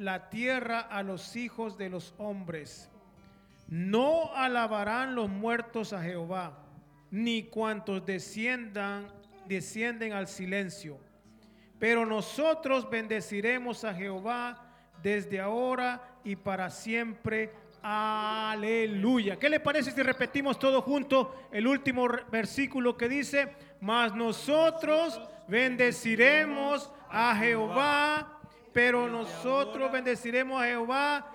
la tierra a los hijos de los hombres. No alabarán los muertos a Jehová, ni cuantos desciendan, descienden al silencio. Pero nosotros bendeciremos a Jehová desde ahora y para siempre. Aleluya. ¿Qué le parece si repetimos todo junto el último versículo que dice, mas nosotros bendeciremos a Jehová, pero nosotros bendeciremos a Jehová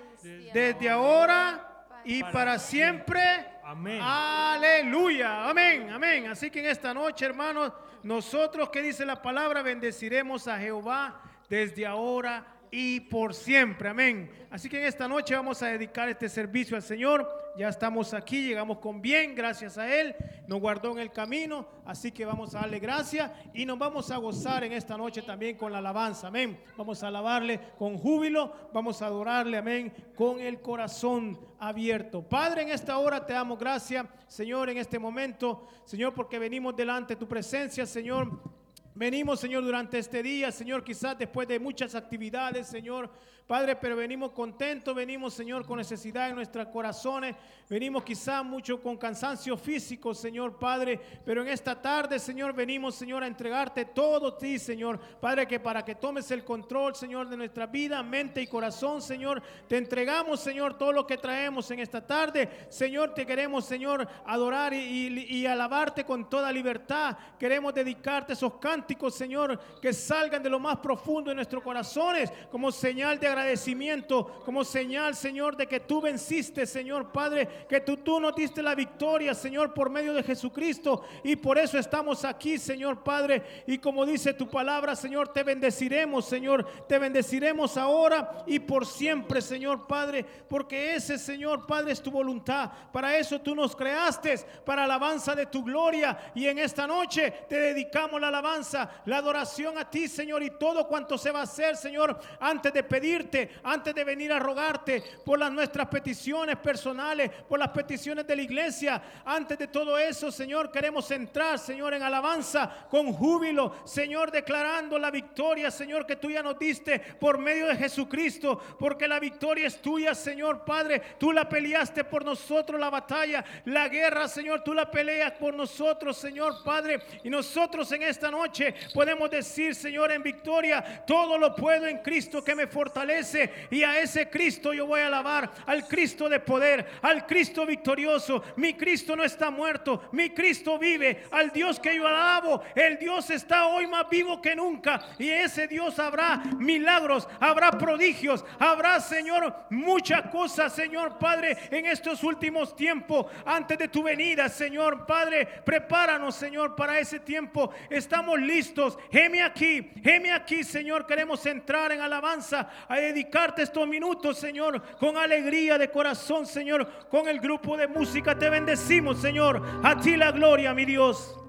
desde ahora y para siempre. Amén. Aleluya. Amén. Amén. Así que en esta noche, hermanos, nosotros que dice la palabra, bendeciremos a Jehová desde ahora y por siempre. Amén. Así que en esta noche vamos a dedicar este servicio al Señor. Ya estamos aquí, llegamos con bien, gracias a Él. Nos guardó en el camino, así que vamos a darle gracias y nos vamos a gozar en esta noche también con la alabanza. Amén. Vamos a alabarle con júbilo, vamos a adorarle, amén, con el corazón abierto. Padre, en esta hora te damos gracias, Señor, en este momento, Señor, porque venimos delante de tu presencia, Señor. Venimos, Señor, durante este día, Señor, quizás después de muchas actividades, Señor, Padre, pero venimos contentos, venimos, Señor, con necesidad en nuestros corazones, venimos quizás mucho con cansancio físico, Señor, Padre, pero en esta tarde, Señor, venimos, Señor, a entregarte todo a ti, Señor, Padre, que para que tomes el control, Señor, de nuestra vida, mente y corazón, Señor, te entregamos, Señor, todo lo que traemos en esta tarde, Señor, te queremos, Señor, adorar y, y, y alabarte con toda libertad, queremos dedicarte esos cánticos, Señor, que salgan de lo más profundo de nuestros corazones, como señal de agradecimiento, como señal, Señor, de que tú venciste, Señor Padre, que tú, tú nos diste la victoria, Señor, por medio de Jesucristo. Y por eso estamos aquí, Señor Padre. Y como dice tu palabra, Señor, te bendeciremos, Señor. Te bendeciremos ahora y por siempre, Señor Padre, porque ese, Señor Padre, es tu voluntad. Para eso tú nos creaste, para alabanza de tu gloria. Y en esta noche te dedicamos la alabanza, la adoración a ti, Señor, y todo cuanto se va a hacer, Señor, antes de antes de venir a rogarte por las nuestras peticiones personales, por las peticiones de la iglesia. Antes de todo eso, Señor, queremos entrar, Señor, en alabanza con júbilo, Señor, declarando la victoria, Señor, que tú ya nos diste por medio de Jesucristo, porque la victoria es tuya, Señor Padre. Tú la peleaste por nosotros la batalla, la guerra, Señor, tú la peleas por nosotros, Señor Padre. Y nosotros en esta noche podemos decir, Señor, en victoria, todo lo puedo en Cristo que me fortalece. Y a ese Cristo yo voy a alabar, al Cristo de poder, al Cristo victorioso. Mi Cristo no está muerto, mi Cristo vive, al Dios que yo alabo. El Dios está hoy más vivo que nunca. Y ese Dios habrá milagros, habrá prodigios, habrá, Señor, muchas cosas, Señor Padre, en estos últimos tiempos, antes de tu venida, Señor Padre. Prepáranos, Señor, para ese tiempo. Estamos listos. Geme aquí, geme aquí, Señor. Queremos entrar en alabanza a dedicarte estos minutos, Señor, con alegría de corazón, Señor, con el grupo de música. Te bendecimos, Señor. A ti la gloria, mi Dios.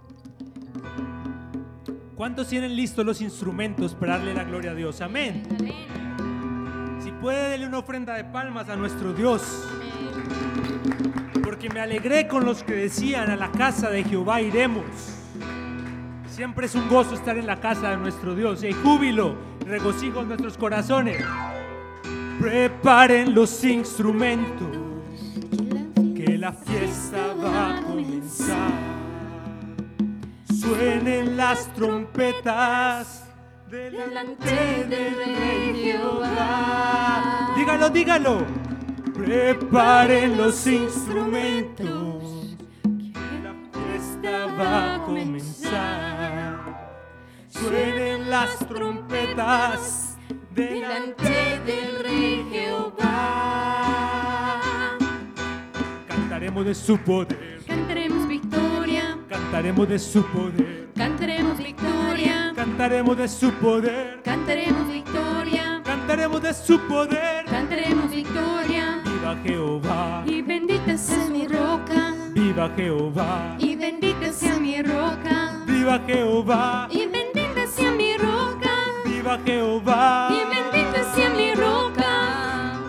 ¿Cuántos tienen listos los instrumentos para darle la gloria a Dios? Amén. Si puede, darle una ofrenda de palmas a nuestro Dios. Porque me alegré con los que decían a la casa de Jehová iremos. Siempre es un gozo estar en la casa de nuestro Dios. Y hay júbilo, regocijo en nuestros corazones. Preparen los instrumentos, que la fiesta va a comenzar. Suenen las trompetas delante del rey Jehová. Dígalo, dígalo. Preparen los instrumentos, que la fiesta va a comenzar. Suenen las trompetas delante del rey Jehová. Cantaremos de su poder, Cantaremos victoria, cantaremos de su poder, cantaremos victoria, cantaremos de su poder, cantaremos victoria, cantaremos de su poder. cantaremos victoria. Viva Jehová, Y bendita sea mi roca, viva Jehová, y bendita sea mi roca, viva Jehová, y sea mi roca, viva Jehová. y bendita sea mi roca.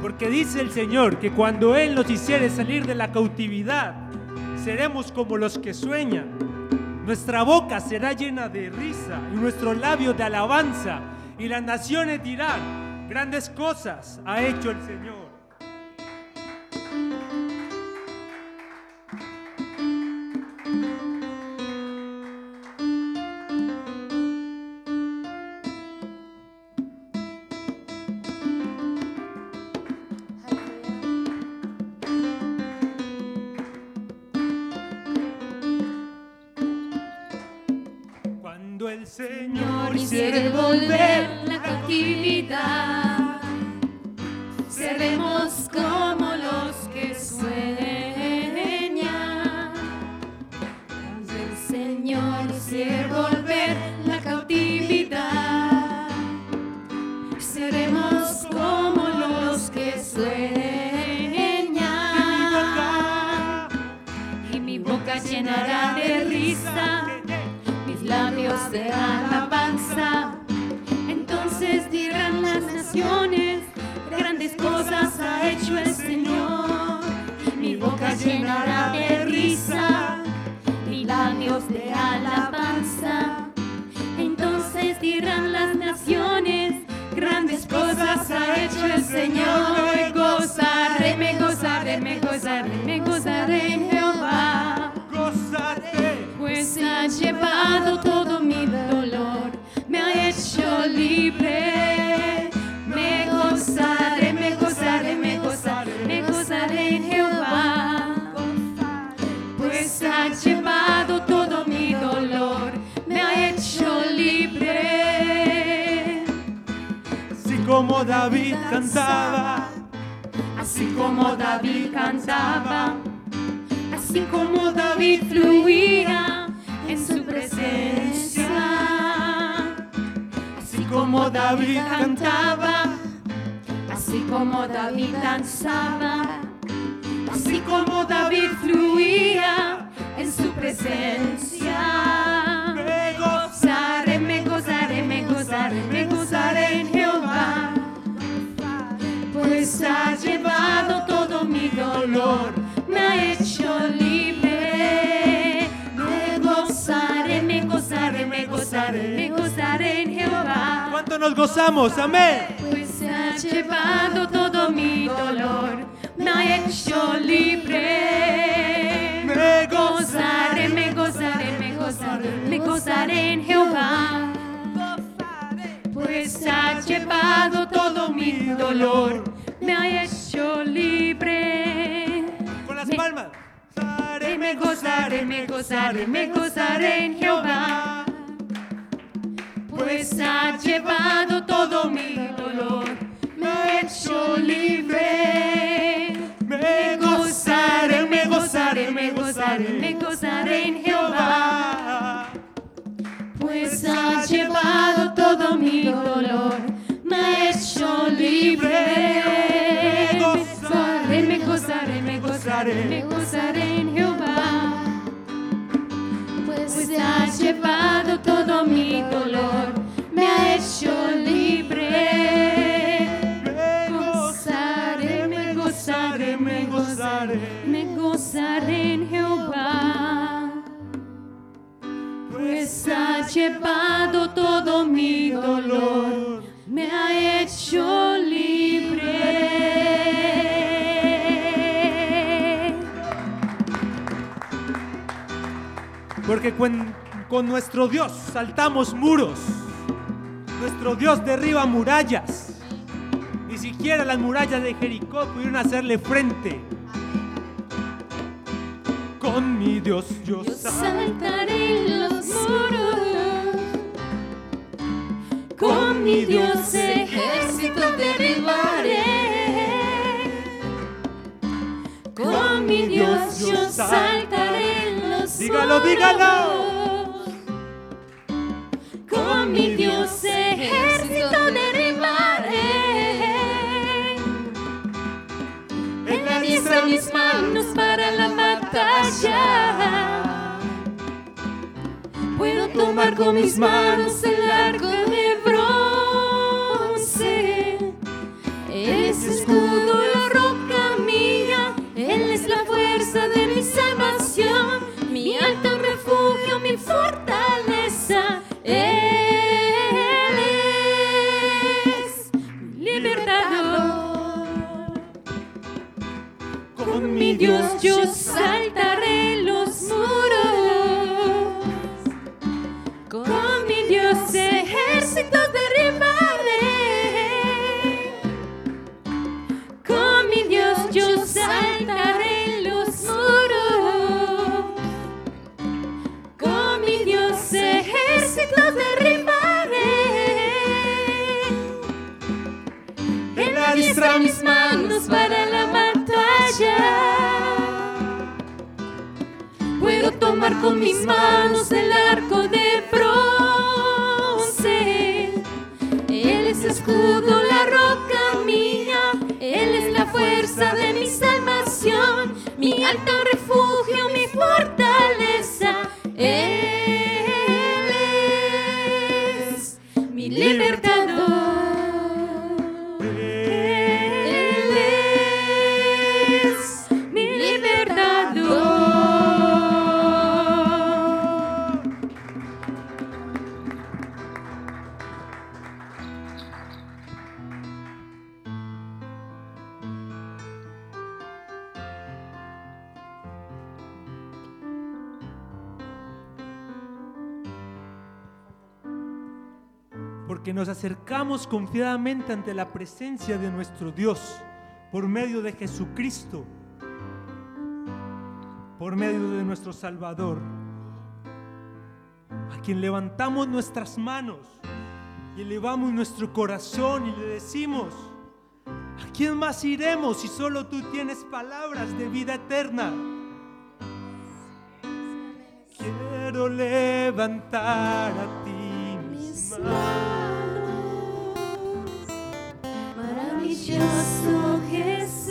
Porque dice el Señor que cuando Él nos hiciere salir de la cautividad, seremos como los que sueñan. Nuestra boca será llena de risa y nuestro labio de alabanza. Y las naciones dirán, Grandes cosas ha hecho el Señor. El Señor. Gozaré, me gozaré, me gozaré, me gozaré en Jehová. Gózate. Pues ha llevado cantaba. Así como David cantaba, así como David fluía en su presencia, así como David cantaba, así como David danzaba, así como David fluía en su presencia. Me ha hecho libre. Me gozaré, me gozaré, me gozaré, me gozaré en Jehová. ¿Cuánto nos gozamos? Amén. Pues ha llevado todo mi dolor, me ha hecho libre. Me gozaré, me gozaré, me gozaré, me gozaré en Jehová. Pues ha llevado todo mi dolor, me ha hecho libre. Me gozaré, me gozaré, me gozaré en Jehová. Pues ha llevado todo mi dolor, me ha hecho libre. Me gozaré, me gozaré, me gozaré, me gozaré en Jehová. Pues ha llevado todo mi dolor, me ha hecho libre. Me gozaré, me gozaré, me gozaré, me gozaré en Jehová. Pues ha llevado todo mi dolor, me ha hecho libre. Me Gozaré, me gozaré, me gozaré, me gozaré en Jehová. Pues ha llevado todo mi dolor, me ha hecho libre. Porque con, con nuestro Dios saltamos muros. Nuestro Dios derriba murallas. Ni siquiera las murallas de Jericó pudieron hacerle frente. Con mi Dios yo Yo saltaré los muros. Con mi Dios ejército Dígalo, dígalo. Con mi Dios ejército derribaré. Él adiestra mis manos para la batalla. Puedo tomar con mis manos el mi Dios yo saltaré los muros. Con mi Dios ejércitos derribaré. Con mi Dios yo saltaré los muros. Con mi Dios ejércitos derribaré. Él adiestra mis manos para Con mis manos el arco de bronce. Él es escudo, la roca mía. Él es la fuerza de mi salvación, mi alto confiadamente ante la presencia de nuestro Dios por medio de Jesucristo, por medio de nuestro Salvador, a quien levantamos nuestras manos y elevamos nuestro corazón y le decimos, ¿a quién más iremos si solo tú tienes palabras de vida eterna? Quiero levantar a ti mis manos. Maravilloso Jesús,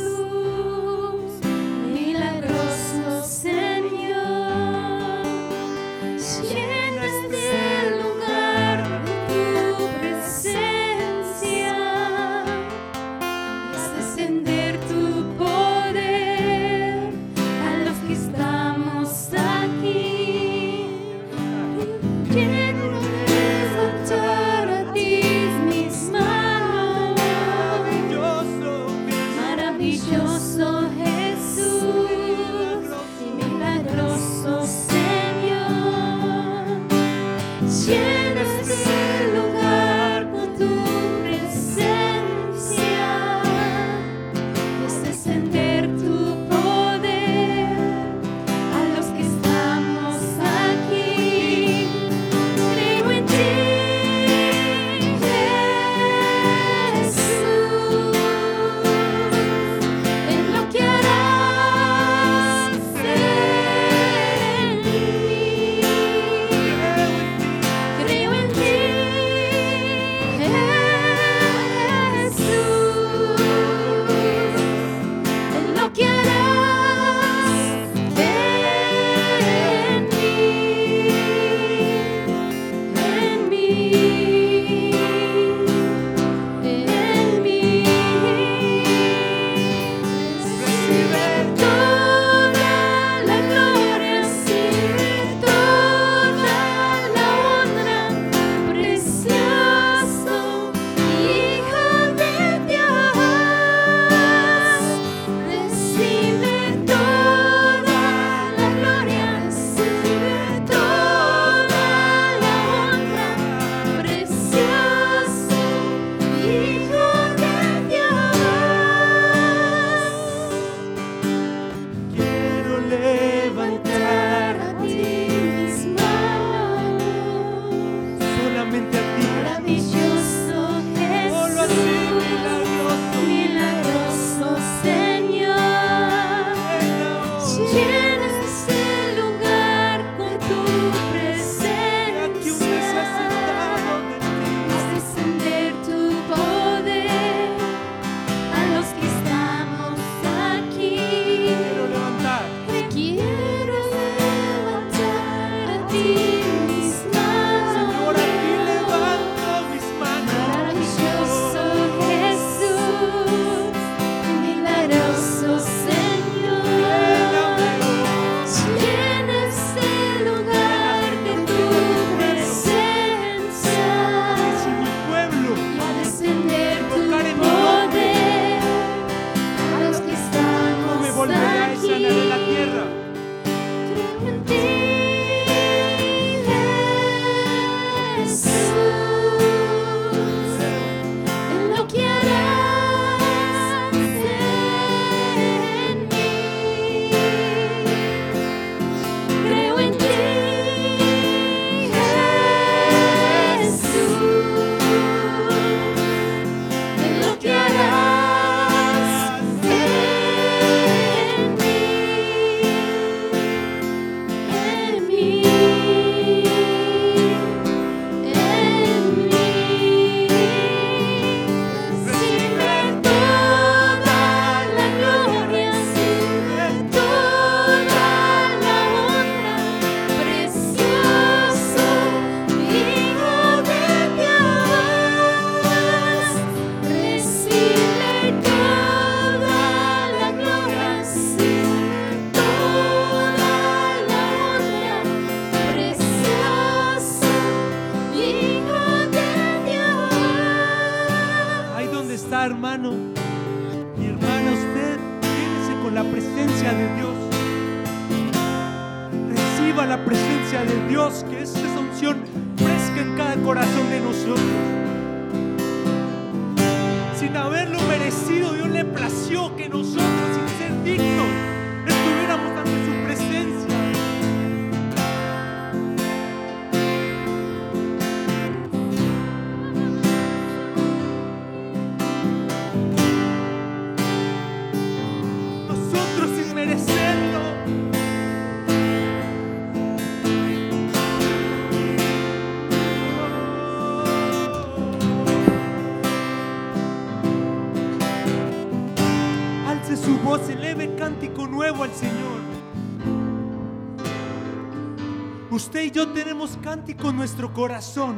yo tenemos cántico en nuestro corazón.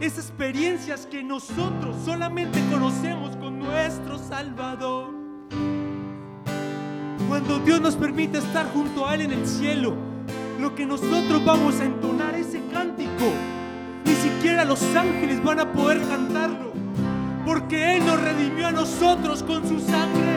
Esas experiencias que nosotros solamente conocemos con nuestro Salvador. Cuando Dios nos permite estar junto a Él en el cielo, lo que nosotros vamos a entonar ese cántico, ni siquiera los ángeles van a poder cantarlo, porque Él nos redimió a nosotros con su sangre.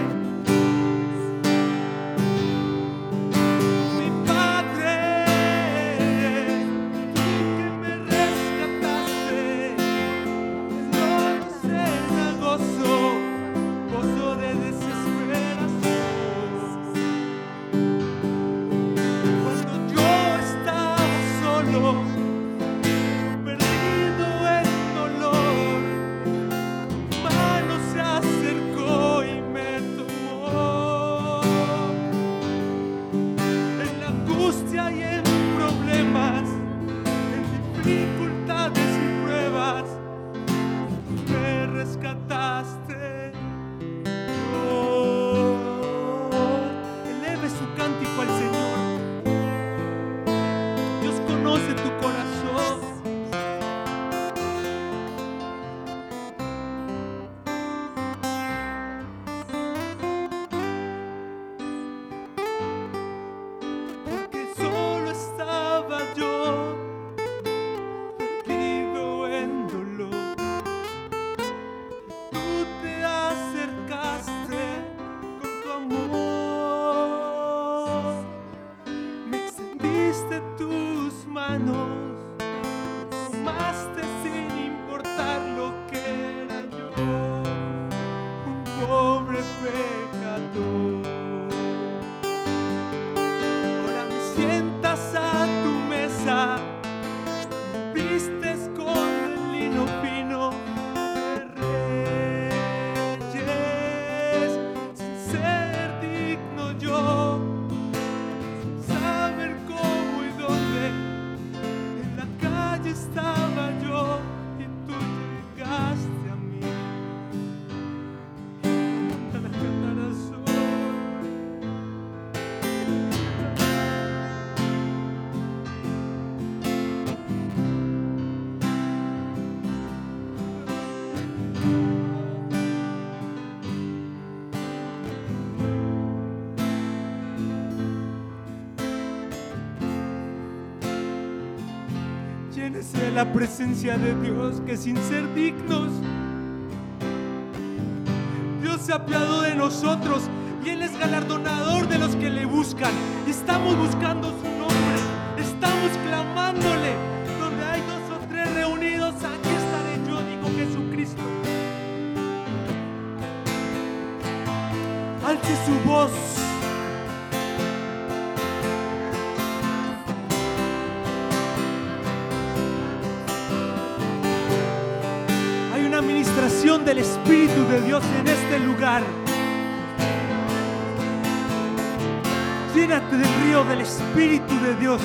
desea la presencia de Dios que sin ser dignos, Dios se ha apiadado de nosotros y Él es galardonador de los que le buscan. Estamos buscando su del Espíritu de Dios en este lugar. Llénate del río del Espíritu de Dios.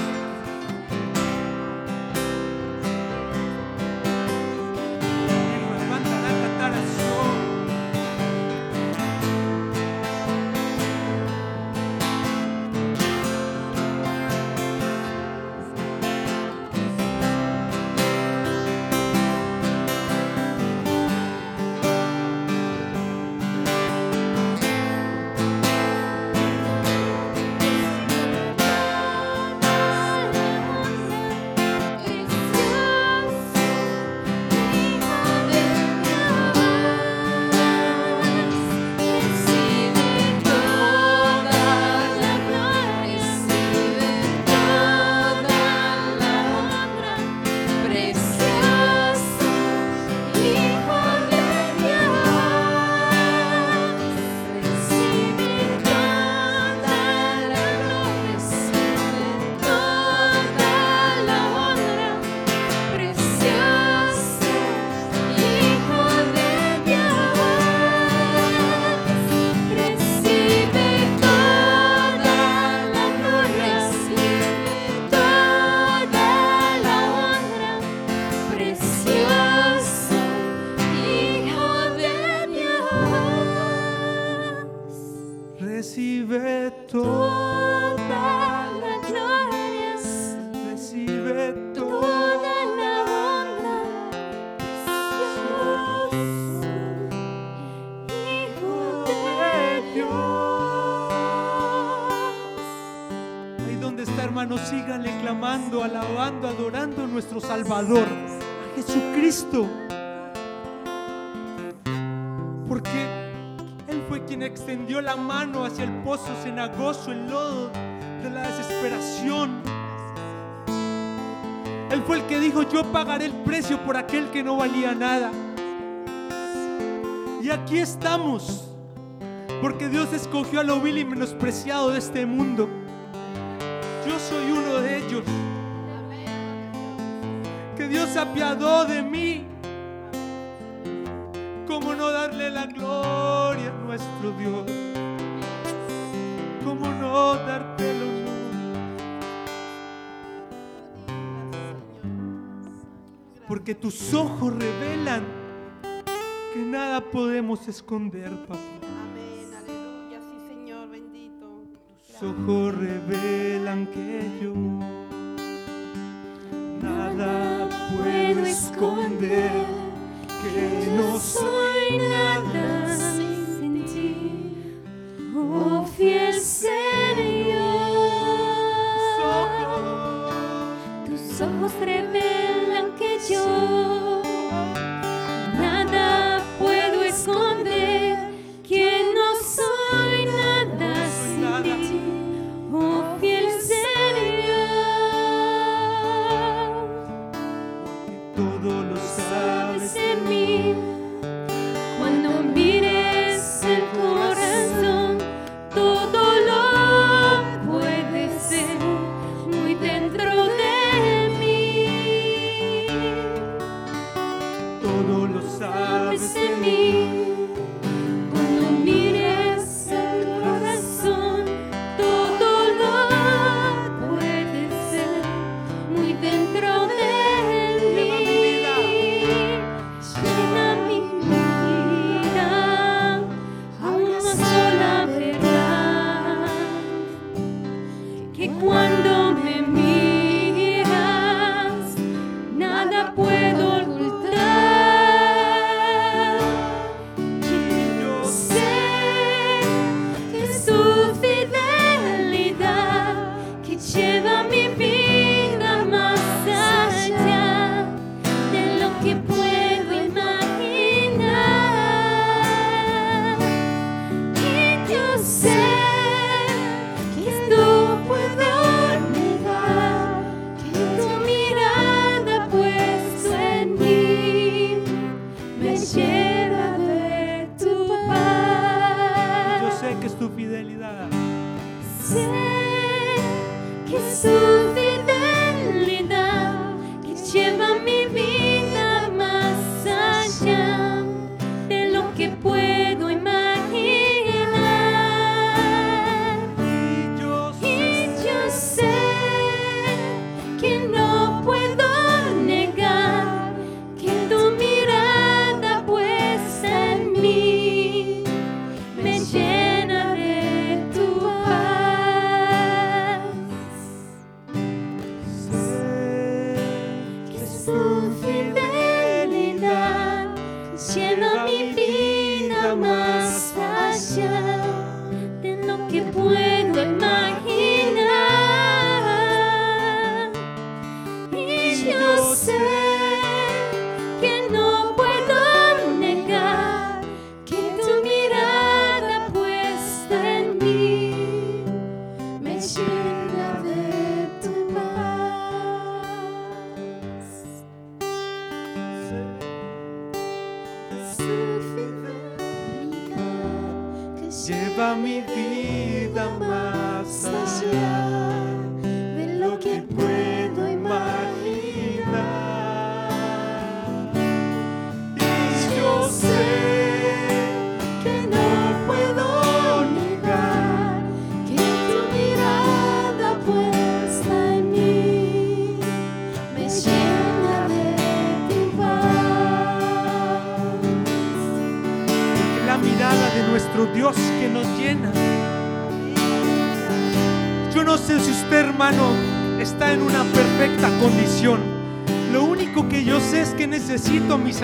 yo pagaré el precio por aquel que no valía nada. Y aquí estamos, porque Dios escogió a lo vil y menospreciado de este mundo. Yo soy uno de ellos. Que Dios se apiadó de mí. ¿Cómo no darle la gloria a nuestro Dios? porque tus ojos revelan que nada podemos esconder, papá. Amén, aleluya, sí, Señor, bendito. Tus ojos revelan que yo nada puedo esconder, que no soy nada sin ti. Oh, fiel Señor, tus ojos revelan 좋.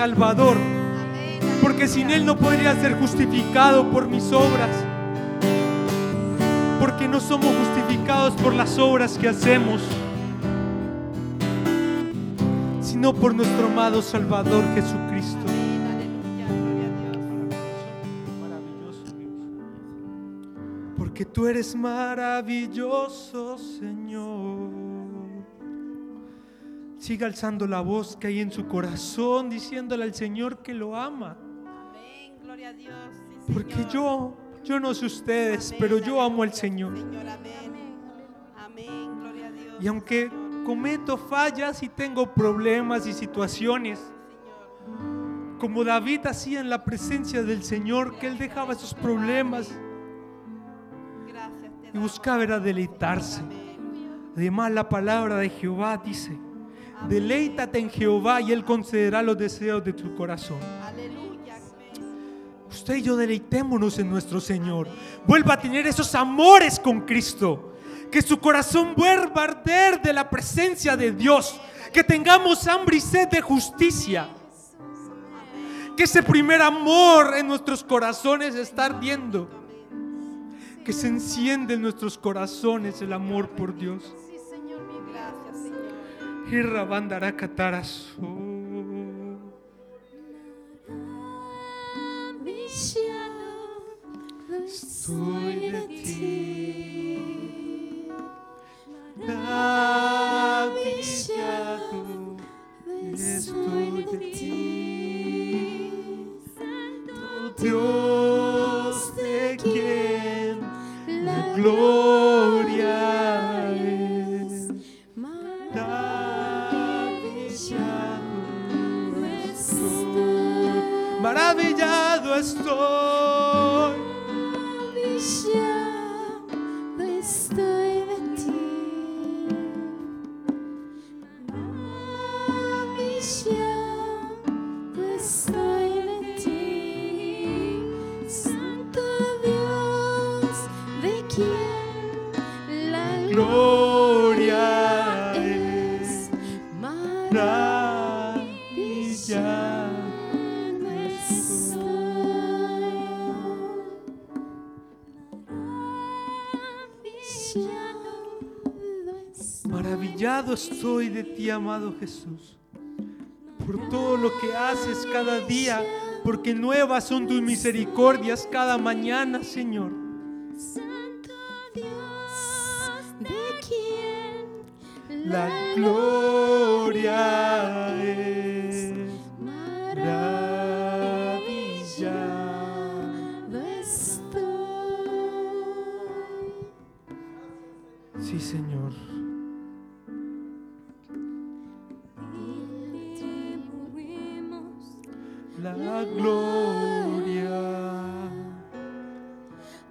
Salvador, porque sin Él no podría ser justificado por mis obras. Porque no somos justificados por las obras que hacemos, sino por nuestro amado Salvador Jesucristo. Porque tú eres maravilloso, Siga alzando la voz que hay en su corazón, diciéndole al Señor que lo ama. Amén. Gloria a Dios. Sí, Porque Señor. yo, yo no sé ustedes, Amén, pero yo amo al Señor. Señor, amén. Amén. Gloria a Dios. Y aunque cometo fallas y tengo problemas y situaciones, como David hacía en la presencia del Señor, que él dejaba esos problemas y buscaba era deleitarse. Además, la palabra de Jehová dice. Deleítate en Jehová y Él concederá los deseos de tu corazón. Aleluya. Usted y yo deleitémonos en nuestro Señor. Vuelva a tener esos amores con Cristo. Que su corazón vuelva a arder de la presencia de Dios. Que tengamos hambre y sed de justicia. Que ese primer amor en nuestros corazones está ardiendo. Que se enciende en nuestros corazones el amor por Dios. Bandara catarazo. Maravillado estoy de ti. Maravillado Estoy de ti. Dios de quien la gloria Maravillado estoy. Maravillado estoy de ti, amado Jesús, por todo lo que haces cada día, porque nuevas son tus misericordias cada mañana, Señor. Santo Dios, de quien La gloria es La gloria.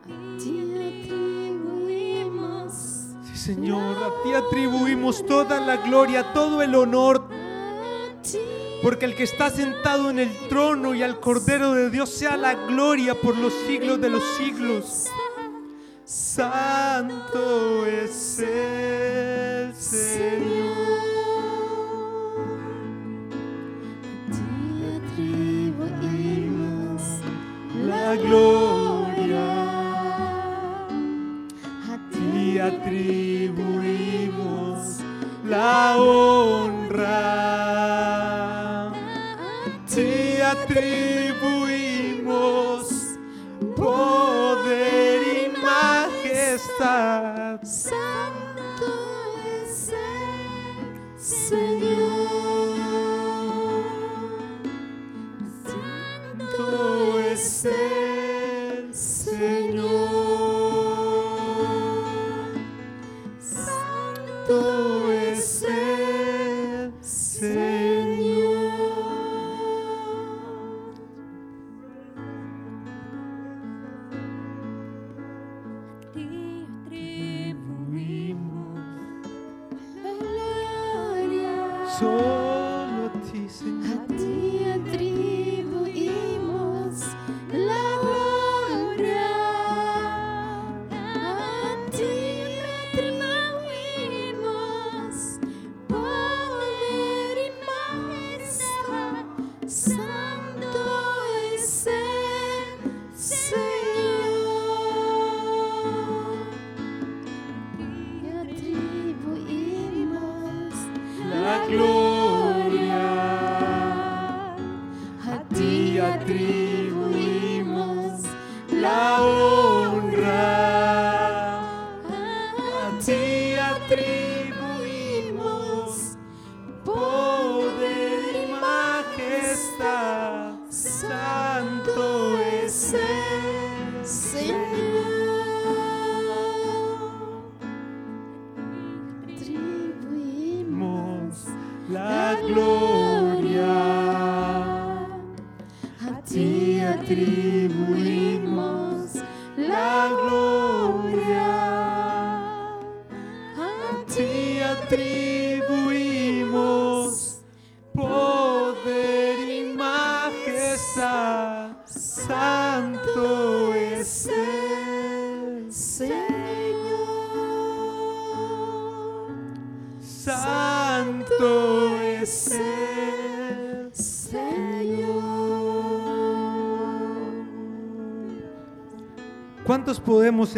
a ti atribuimos Sí, Señor, a ti atribuimos toda la gloria, todo el honor, porque el que está sentado en el trono y al Cordero de Dios sea la gloria por los siglos de los siglos. Santo es el Señor. Gloria a y atribuimos la honra. Te atribuimos poder y majestad.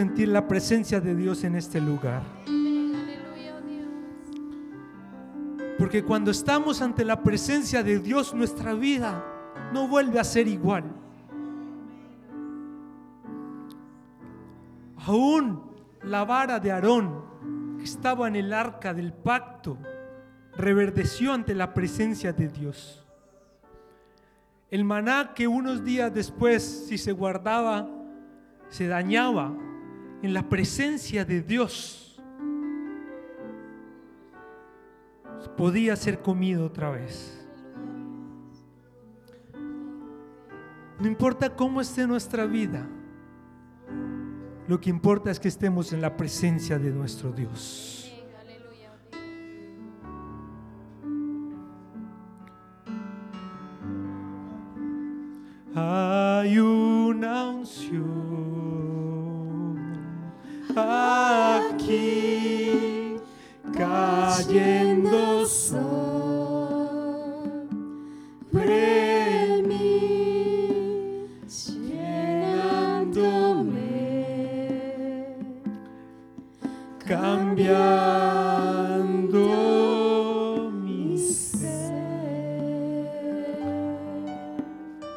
Sentir la presencia de Dios en este lugar? Porque cuando estamos ante la presencia de Dios, nuestra vida no vuelve a ser igual. Aún la vara de Aarón, que estaba en el arca del pacto, reverdeció ante la presencia de Dios. El maná que unos días después, si se guardaba, se dañaba en la presencia de Dios, podía ser comido otra vez. No importa cómo esté nuestra vida, lo que importa es que estemos en la presencia de nuestro Dios. Hay una unción aquí cayendo sobre mí, llenándome, cambiando mi ser.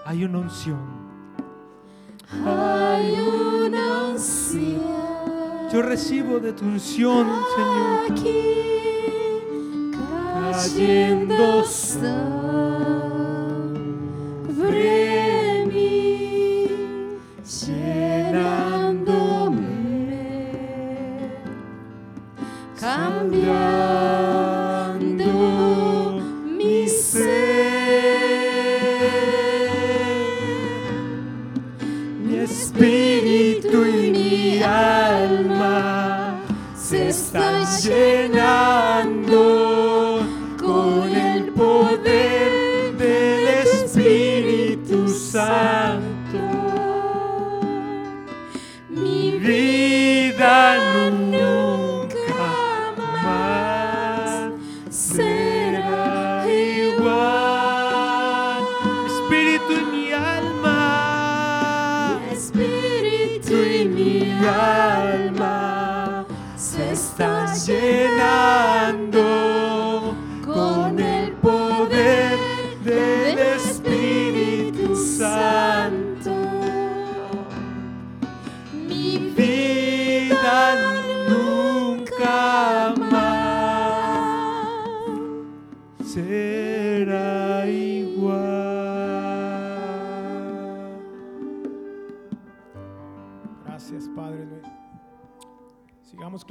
Hay una unción. Yo recibo de tu unción, Señor. aquí cayendo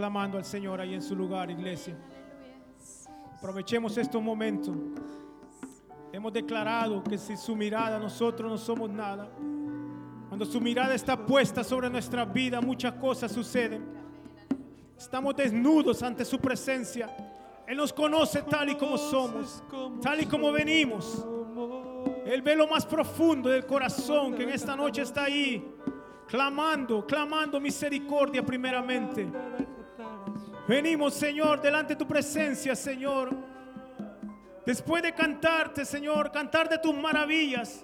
clamando al Señor ahí en su lugar, iglesia. Aprovechemos estos momentos. Hemos declarado que si su mirada nosotros no somos nada. Cuando su mirada está puesta sobre nuestra vida, muchas cosas suceden. Estamos desnudos ante su presencia. Él nos conoce tal y como somos, tal y como venimos. Él ve lo más profundo del corazón que en esta noche está ahí, clamando, clamando misericordia primeramente. Venimos, Señor, delante de tu presencia, Señor. Después de cantarte, Señor, cantar de tus maravillas,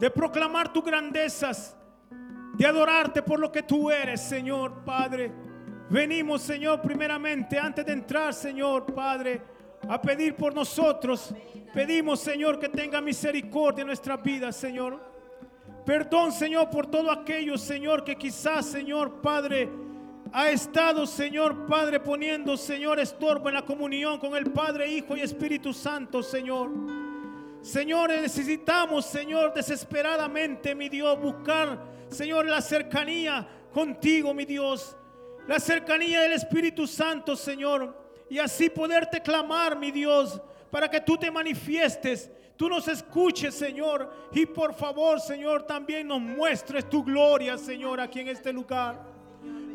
de proclamar tus grandezas, de adorarte por lo que tú eres, Señor Padre. Venimos, Señor, primeramente, antes de entrar, Señor Padre, a pedir por nosotros. Pedimos, Señor, que tenga misericordia en nuestras vidas, Señor. Perdón, Señor, por todo aquello, Señor, que quizás, Señor Padre, ha estado, Señor Padre, poniendo, Señor, estorbo en la comunión con el Padre, Hijo y Espíritu Santo, Señor. Señor, necesitamos, Señor, desesperadamente, mi Dios, buscar, Señor, la cercanía contigo, mi Dios. La cercanía del Espíritu Santo, Señor. Y así poderte clamar, mi Dios, para que tú te manifiestes. Tú nos escuches, Señor. Y por favor, Señor, también nos muestres tu gloria, Señor, aquí en este lugar.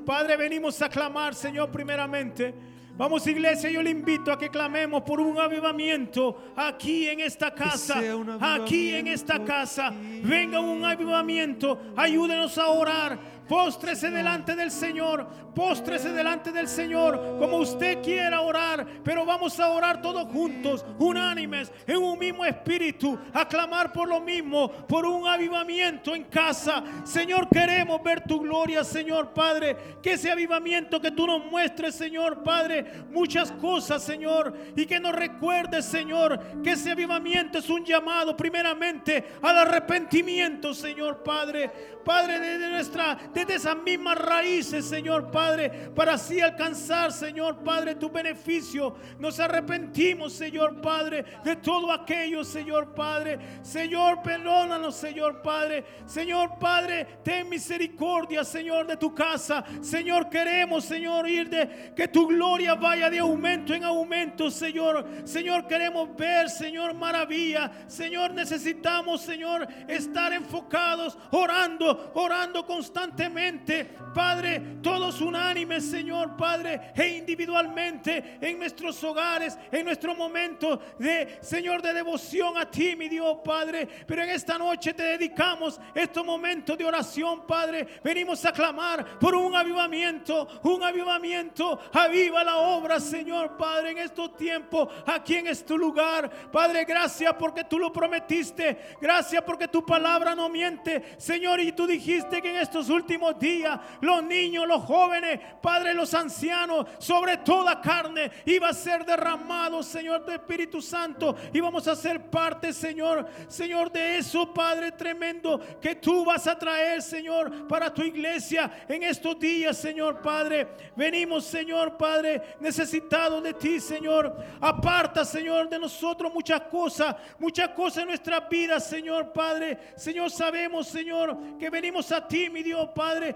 Padre, venimos a clamar, Señor, primeramente. Vamos, iglesia, yo le invito a que clamemos por un avivamiento aquí en esta casa. Aquí en esta casa. Venga un avivamiento. Ayúdenos a orar. Póstrese delante del Señor. Póstrese delante del Señor. Como usted quiera orar. Pero vamos a orar todos juntos, unánimes, en un mismo espíritu. A clamar por lo mismo. Por un avivamiento en casa. Señor, queremos ver tu gloria, Señor Padre. Que ese avivamiento que tú nos muestres, Señor Padre. Muchas cosas, Señor. Y que nos recuerdes, Señor. Que ese avivamiento es un llamado primeramente al arrepentimiento, Señor Padre. Padre, desde nuestra, desde esas mismas raíces, Señor Padre, para así alcanzar, Señor Padre, tu beneficio. Nos arrepentimos, Señor Padre, de todo aquello, Señor Padre. Señor, perdónanos, Señor Padre. Señor Padre, ten misericordia, Señor, de tu casa. Señor, queremos, Señor, ir de que tu gloria vaya de aumento en aumento, Señor. Señor, queremos ver, Señor, maravilla. Señor, necesitamos, Señor, estar enfocados, orando, orando constantemente. Padre, todos unánimes, Señor, Padre, e individualmente en nuestros hogares, en nuestro momento de, Señor, de devoción a ti, mi Dios, Padre. Pero en esta noche te dedicamos estos momentos de oración, Padre. Venimos a clamar por un avivamiento, un avivamiento. Aviva la obra, Señor, Padre, en estos tiempos, aquí en este lugar. Padre, gracias porque tú lo prometiste. Gracias porque tu palabra no miente, Señor. Y dijiste que en estos últimos días, los niños, los jóvenes, Padre, los ancianos, sobre toda carne, iba a ser derramado, Señor, de Espíritu Santo. Y vamos a ser parte, Señor, Señor, de eso, Padre, tremendo que tú vas a traer, Señor, para tu iglesia en estos días, Señor, Padre. Venimos, Señor, Padre, necesitados de ti, Señor. Aparta, Señor, de nosotros muchas cosas, muchas cosas en nuestras vidas, Señor, Padre. Señor, sabemos, Señor, que venimos a ti, mi Dios, Padre,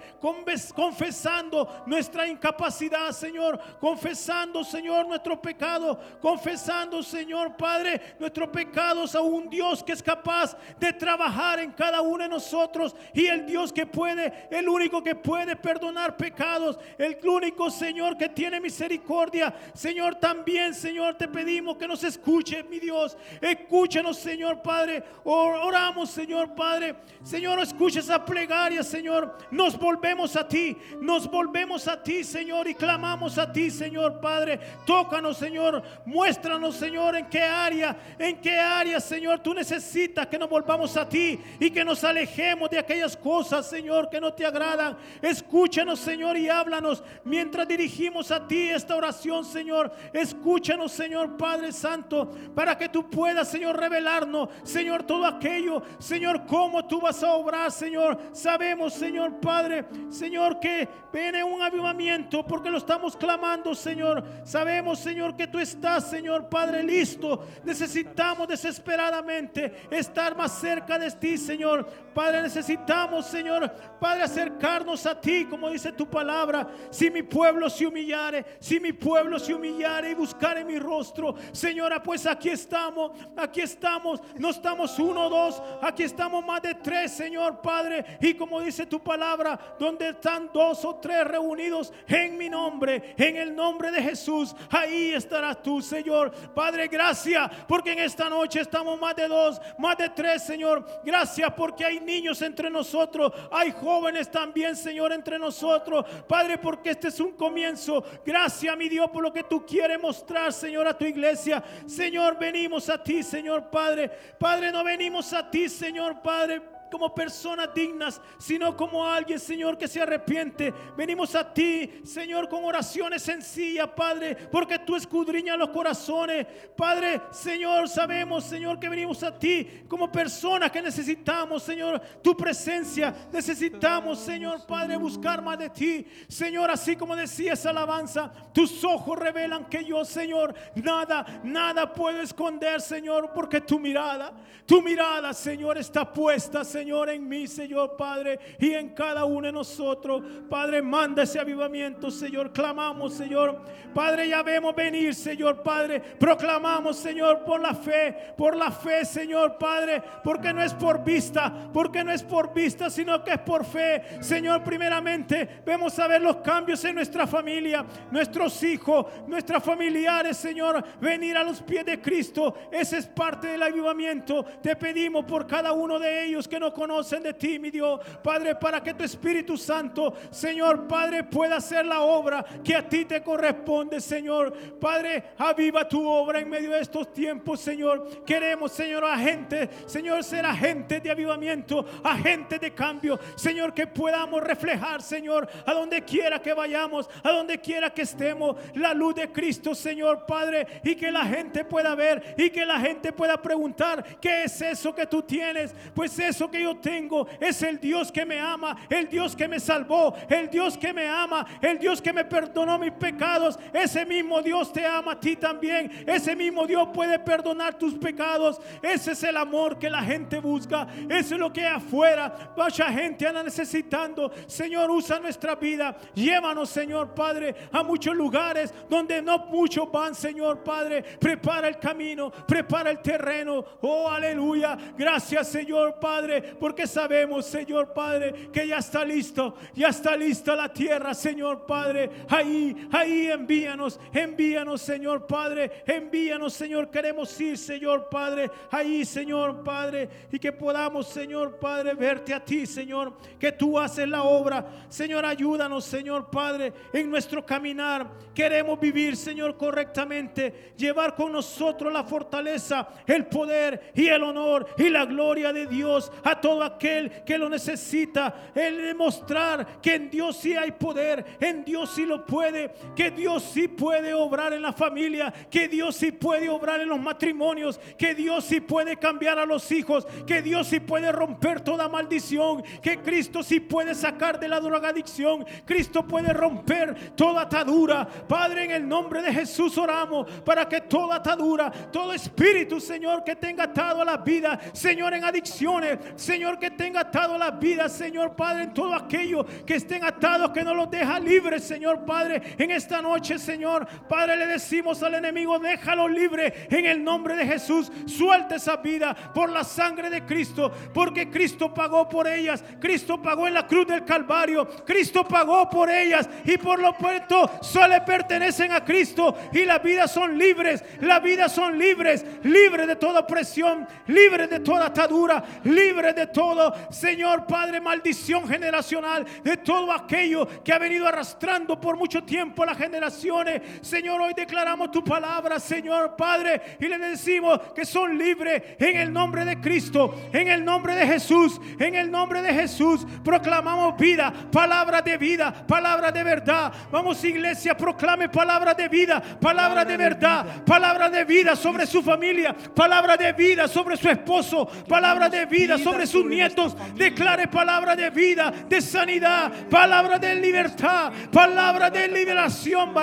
confesando nuestra incapacidad, Señor, confesando, Señor, nuestro pecado, confesando, Señor, Padre, nuestros pecados a un Dios que es capaz de trabajar en cada uno de nosotros y el Dios que puede, el único que puede perdonar pecados, el único, Señor, que tiene misericordia. Señor, también, Señor, te pedimos que nos escuche, mi Dios. Escúchanos, Señor, Padre. Or- Oramos, Señor, Padre. Señor, escucha esa plegaria, Señor. Nos volvemos a ti, nos volvemos a ti, Señor, y clamamos a ti, Señor, Padre. Tócanos, Señor. Muéstranos, Señor, en qué área, en qué área, Señor, tú necesitas que nos volvamos a ti y que nos alejemos de aquellas cosas, Señor, que no te agradan. Escúchanos, Señor, y háblanos mientras dirigimos a ti esta oración, Señor. Escúchanos, Señor Padre Santo, para que tú puedas, Señor, revelarnos, Señor, todo aquello, Señor, cómo tú vas a obrar, Señor. Sabemos, Señor Padre, Señor, que viene un avivamiento porque lo estamos clamando, Señor. Sabemos, Señor, que tú estás, Señor Padre, listo. Necesitamos desesperadamente estar más cerca de ti, Señor. Padre, necesitamos, Señor, Padre, acercarnos a ti, como dice tu palabra. Si mi pueblo se humillare, si mi pueblo se humillare y buscare mi rostro, Señora, pues aquí estamos, aquí estamos, no estamos uno o dos, aquí estamos más de tres, Señor Padre. Y como dice tu palabra, donde están dos o tres reunidos en mi nombre, en el nombre de Jesús, ahí estarás tú, Señor. Padre, gracias, porque en esta noche estamos más de dos, más de tres, Señor. Gracias porque hay niños entre nosotros, hay jóvenes también, Señor, entre nosotros. Padre, porque este es un comienzo. Gracias, mi Dios, por lo que tú quieres mostrar, Señor, a tu iglesia. Señor, venimos a ti, Señor Padre. Padre, no venimos a ti, Señor Padre como personas dignas, sino como alguien, Señor, que se arrepiente. Venimos a ti, Señor, con oraciones sencillas, Padre, porque tú escudriñas los corazones. Padre, Señor, sabemos, Señor, que venimos a ti como personas que necesitamos, Señor, tu presencia. Necesitamos, Señor, Padre, buscar más de ti. Señor, así como decía esa alabanza, tus ojos revelan que yo, Señor, nada, nada puedo esconder, Señor, porque tu mirada, tu mirada, Señor, está puesta, Señor, en mí, Señor, Padre, y en cada uno de nosotros. Padre, manda ese avivamiento, Señor. Clamamos, Señor. Padre, ya vemos venir, Señor, Padre. Proclamamos, Señor, por la fe, por la fe, Señor, Padre, porque no es por vista, porque no es por vista, sino que es por fe. Señor, primeramente, vemos a ver los cambios en nuestra familia, nuestros hijos, nuestras familiares, Señor, venir a los pies de Cristo. Ese es parte del avivamiento. Te pedimos por cada uno de ellos que no conocen de ti, mi Dios, Padre, para que tu Espíritu Santo, Señor, Padre, pueda hacer la obra que a ti te corresponde, Señor. Padre, aviva tu obra en medio de estos tiempos, Señor. Queremos, Señor, agentes, Señor, ser agentes de avivamiento, agentes de cambio, Señor, que podamos reflejar, Señor, a donde quiera que vayamos, a donde quiera que estemos, la luz de Cristo, Señor, Padre, y que la gente pueda ver y que la gente pueda preguntar, ¿qué es eso que tú tienes? Pues eso que yo tengo es el Dios que me ama, el Dios que me salvó, el Dios que me ama, el Dios que me perdonó mis pecados. Ese mismo Dios te ama a ti también. Ese mismo Dios puede perdonar tus pecados. Ese es el amor que la gente busca. Eso es lo que afuera. Mucha gente anda necesitando. Señor, usa nuestra vida. Llévanos, Señor Padre, a muchos lugares donde no muchos van, Señor Padre. Prepara el camino, prepara el terreno. Oh, aleluya. Gracias, Señor Padre, porque sabemos, Señor Padre, que ya está listo. Ya está lista la tierra, Señor Padre. Ahí, ahí envíanos, envíanos, Señor Padre. Envíanos, Señor. Queremos ir, Señor Padre. Ahí, Señor Padre. Y que podamos, Señor Padre, verte a ti, Señor. Que tú haces la obra. Señor, ayúdanos, Señor Padre, en nuestro caminar. Queremos vivir, Señor, correctamente. Llevar con nosotros la fortaleza, el poder y el honor y la gloria de Dios todo aquel que lo necesita. El demostrar que en Dios sí hay poder, en Dios sí lo puede, que Dios sí puede obrar en la familia, que Dios sí puede obrar en los matrimonios, que Dios sí puede cambiar a los hijos, que Dios sí puede romper toda maldición, que Cristo sí puede sacar de la drogadicción, Cristo puede romper toda atadura. Padre, en el nombre de Jesús oramos para que toda atadura, todo espíritu, Señor, que tenga atado a la vida, Señor, en adicciones, Señor, que tenga atado la vida, Señor Padre, en todo aquello que estén atados, que no los deja libres, Señor Padre, en esta noche, Señor, Padre, le decimos al enemigo, déjalo libre en el nombre de Jesús, suelta esa vida por la sangre de Cristo, porque Cristo pagó por ellas, Cristo pagó en la cruz del Calvario, Cristo pagó por ellas. Y por lo puesto solo pertenecen a Cristo. Y la vida son libres, la vida son libres, libres de toda opresión, libres de toda atadura, libres de todo, Señor Padre, maldición generacional, de todo aquello que ha venido arrastrando por mucho tiempo las generaciones. Señor, hoy declaramos tu palabra, Señor Padre, y le decimos que son libres en el nombre de Cristo, en el nombre de Jesús, en el nombre de Jesús. Proclamamos vida, palabra de vida, palabra de verdad. Vamos, iglesia, proclame palabra de vida, palabra de verdad, palabra de vida sobre su familia, palabra de vida sobre su esposo, palabra de vida sobre sus nietos. Declare palabra de vida, de sanidad, palabra de libertad, palabra de liberación.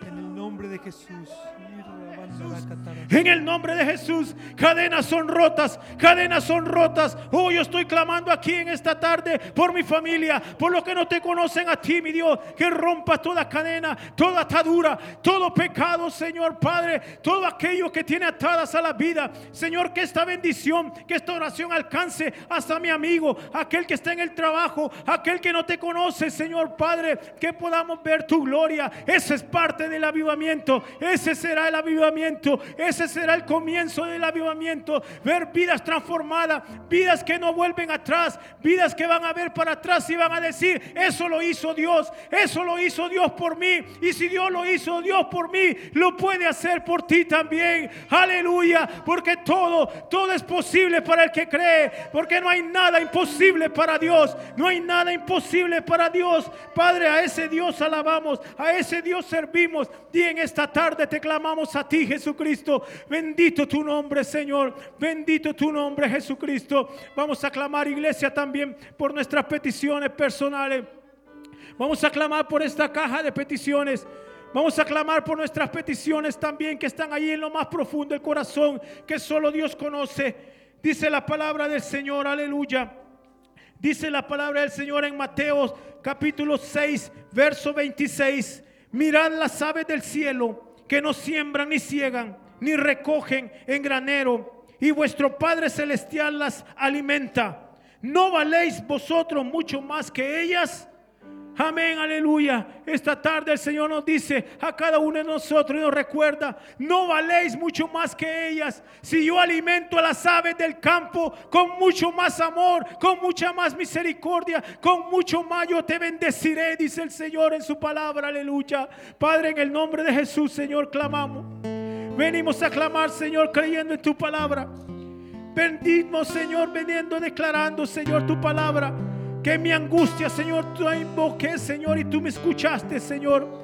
En el nombre de Jesús. En el nombre de Jesús, cadenas son rotas, cadenas son rotas. Oh, yo estoy clamando aquí en esta tarde por mi familia, por los que no te conocen a ti, mi Dios, que rompa toda cadena, toda atadura, todo pecado, Señor Padre, todo aquello que tiene atadas a la vida. Señor, que esta bendición, que esta oración alcance hasta mi amigo, aquel que está en el trabajo, aquel que no te conoce, Señor Padre, que podamos ver tu gloria. Ese es parte del avivamiento, ese será el avivamiento avivamiento. Será el comienzo del avivamiento. Ver vidas transformadas, vidas que no vuelven atrás, vidas que van a ver para atrás y van a decir, eso lo hizo Dios, eso lo hizo Dios por mí. Y si Dios lo hizo Dios por mí, lo puede hacer por ti también. Aleluya, porque todo, todo es posible para el que cree, porque no hay nada imposible para Dios, no hay nada imposible para Dios. Padre, a ese Dios alabamos, a ese Dios servimos y en esta tarde te clamamos a ti, Jesucristo. Bendito tu nombre, Señor. Bendito tu nombre, Jesucristo. Vamos a clamar, iglesia, también por nuestras peticiones personales. Vamos a clamar por esta caja de peticiones. Vamos a clamar por nuestras peticiones también que están ahí en lo más profundo del corazón, que solo Dios conoce. Dice la palabra del Señor, aleluya. Dice la palabra del Señor en Mateo capítulo 6, verso 26. Mirad las aves del cielo que no siembran ni ciegan, ni recogen en granero, y vuestro Padre Celestial las alimenta. ¿No valéis vosotros mucho más que ellas? Amén, aleluya. Esta tarde el Señor nos dice a cada uno de nosotros y nos recuerda, no valéis mucho más que ellas. Si yo alimento a las aves del campo con mucho más amor, con mucha más misericordia, con mucho más yo te bendeciré, dice el Señor en su palabra, aleluya. Padre, en el nombre de Jesús, Señor, clamamos. Venimos a clamar, Señor, creyendo en tu palabra. Bendito, Señor, veniendo, declarando, Señor, tu palabra. Que mi angustia, Señor, tú invoqué, Señor, y tú me escuchaste, Señor.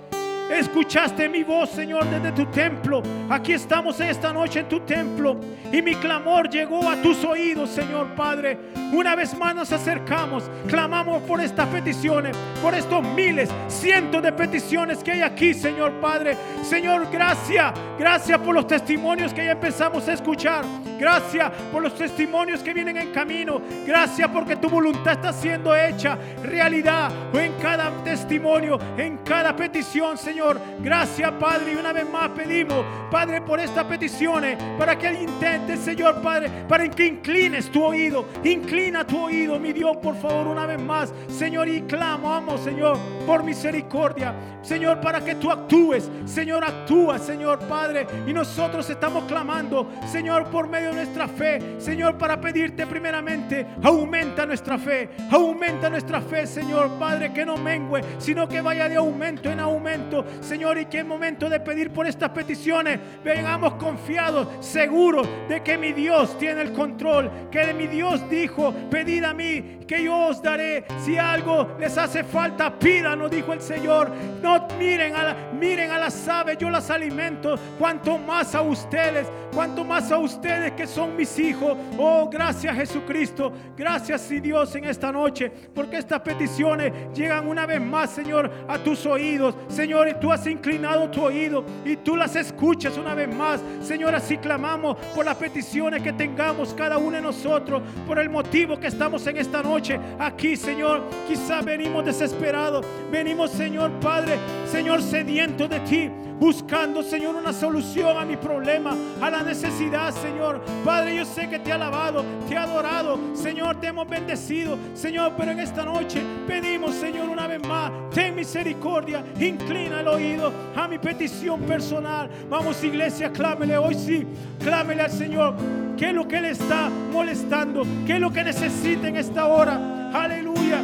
Escuchaste mi voz, Señor, desde tu templo. Aquí estamos esta noche en tu templo. Y mi clamor llegó a tus oídos, Señor Padre. Una vez más nos acercamos. Clamamos por estas peticiones, por estos miles, cientos de peticiones que hay aquí, Señor Padre. Señor, gracias. Gracias por los testimonios que ya empezamos a escuchar. Gracias por los testimonios que vienen en camino. Gracias porque tu voluntad está siendo hecha realidad en cada testimonio, en cada petición, Señor. Gracias, Padre. Y una vez más pedimos, Padre, por estas peticiones, para que intente, Señor, Padre, para que inclines tu oído. Inclina tu oído, mi Dios, por favor, una vez más, Señor. Y clamamos, Señor, por misericordia. Señor, para que tú actúes. Señor, actúa, Señor, Padre. Y nosotros estamos clamando, Señor, por medio de nuestra fe. Señor, para pedirte primeramente, aumenta nuestra fe. Aumenta nuestra fe, Señor, Padre, que no mengue, sino que vaya de aumento en aumento. Señor, y que en momento de pedir por estas peticiones, vengamos confiados, seguros de que mi Dios tiene el control, que mi Dios dijo, pedid a mí, que yo os daré. Si algo les hace falta, pídanos, dijo el Señor. No miren a, miren a las aves, yo las alimento. Cuanto más a ustedes, cuanto más a ustedes que son mis hijos. Oh, gracias Jesucristo. Gracias, sí, Dios, en esta noche, porque estas peticiones llegan una vez más, Señor, a tus oídos. Señor, y tú has inclinado tu oído y tú las escuchas una vez más. Señor, así clamamos por las peticiones que tengamos cada uno de nosotros, por el motivo que estamos en esta noche aquí, Señor. Quizá venimos desesperados, venimos, Señor Padre, Señor sediento de ti buscando, Señor, una solución a mi problema, a la necesidad, Señor. Padre, yo sé que te he alabado, te he adorado, Señor, te hemos bendecido, Señor, pero en esta noche pedimos, Señor, una vez más, ten misericordia, inclina el oído a mi petición personal. Vamos, iglesia, clámele hoy sí, clámele al Señor. ¿Qué es lo que le está molestando? ¿Qué es lo que necesita en esta hora? Aleluya.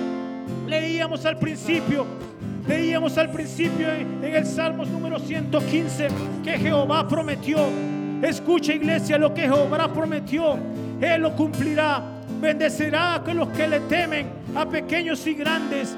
Leíamos al principio Leíamos al principio en, el Salmos número 115 que Jehová prometió. Escucha iglesia lo que Jehová prometió. Él lo cumplirá. Bendecirá a los que le temen, a pequeños y grandes.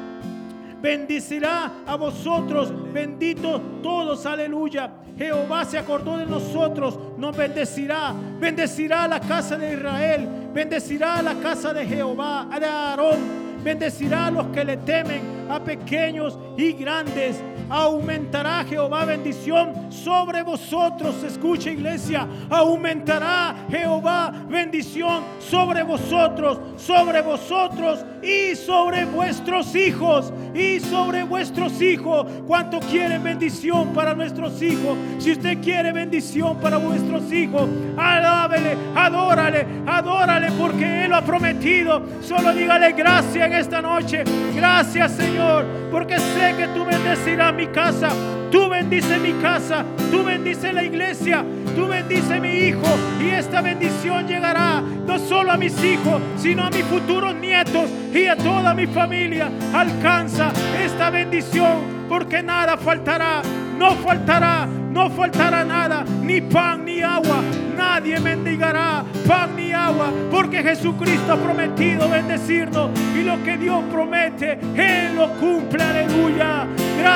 Bendicirá a vosotros, benditos todos, aleluya. Jehová se acordó de nosotros, nos bendecirá. Bendecirá a la casa de Israel, bendecirá a la casa de Jehová, de Aarón bendecirá a los que le temen, a pequeños y grandes. Aumentará Jehová bendición sobre vosotros. Escucha iglesia, aumentará Jehová bendición sobre vosotros, sobre vosotros y sobre vuestros hijos y sobre vuestros hijos. ¿Cuánto quieren bendición para nuestros hijos? Si usted quiere bendición para vuestros hijos, alábele, adórale, adórale porque Él lo ha prometido. Solo dígale gracias en esta noche. Gracias Señor, porque sé que tú bendecirás mi casa. Tú bendice mi casa, tú bendice la iglesia. Tú bendice mi hijo y esta bendición llegará no solo a mis hijos, sino a mis futuros nietos y a toda mi familia. Alcanza esta bendición porque nada faltará, no faltará, no faltará nada, ni pan ni agua. Nadie mendigará pan ni agua, porque Jesucristo ha prometido bendecirnos y lo que Dios promete, Él lo cumple.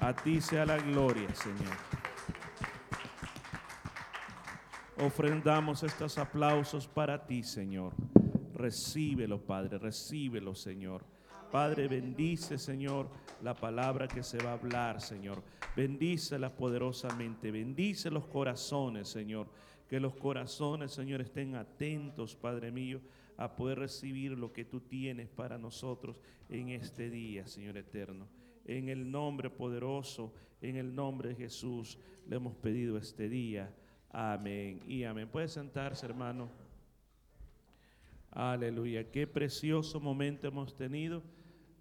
A ti sea la gloria, Señor. Ofrendamos estos aplausos para ti, Señor. Recíbelo, Padre, recíbelo, Señor. Padre, bendice, Señor, la palabra que se va a hablar, Señor. Bendícela poderosamente. Bendice los corazones, Señor. Que los corazones, Señor, estén atentos, Padre mío, a poder recibir lo que tú tienes para nosotros en este día, Señor eterno. En el nombre poderoso, en el nombre de Jesús, le hemos pedido este día. Amén y amén. Puede sentarse, hermano. Aleluya. Qué precioso momento hemos tenido.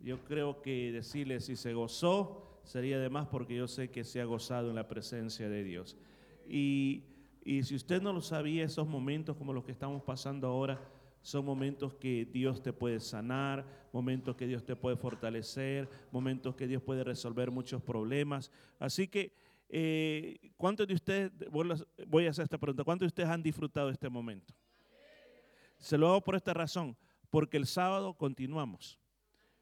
Yo creo que decirle si se gozó sería de más porque yo sé que se ha gozado en la presencia de Dios. Y, y si usted no lo sabía, esos momentos como los que estamos pasando ahora son momentos que Dios te puede sanar, momentos que Dios te puede fortalecer, momentos que Dios puede resolver muchos problemas. Así que, eh, ¿cuántos de ustedes, voy a hacer esta pregunta, ¿cuántos de ustedes han disfrutado este momento? Se lo hago por esta razón, porque el sábado continuamos.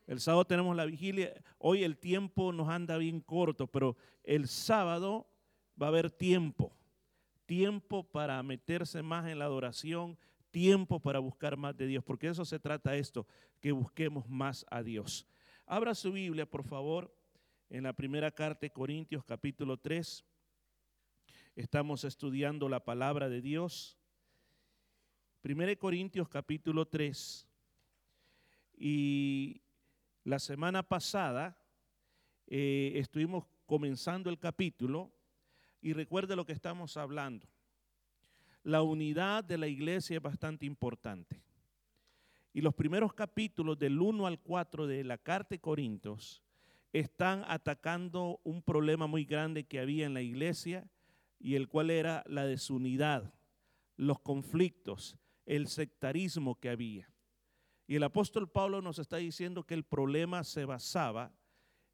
El sábado tenemos la vigilia. Hoy el tiempo nos anda bien corto, pero el sábado va a haber tiempo. Tiempo para meterse más en la adoración, tiempo para buscar más de Dios, porque eso se trata esto, que busquemos más a Dios. Abra su Biblia, por favor, en la primera carta de Corintios capítulo 3. Estamos estudiando la palabra de Dios. 1 Corintios capítulo 3. Y la semana pasada eh, estuvimos comenzando el capítulo y recuerde lo que estamos hablando. La unidad de la iglesia es bastante importante. Y los primeros capítulos del 1 al 4 de la carta de Corintios están atacando un problema muy grande que había en la iglesia y el cual era la desunidad, los conflictos, el sectarismo que había. Y el apóstol Pablo nos está diciendo que el problema se basaba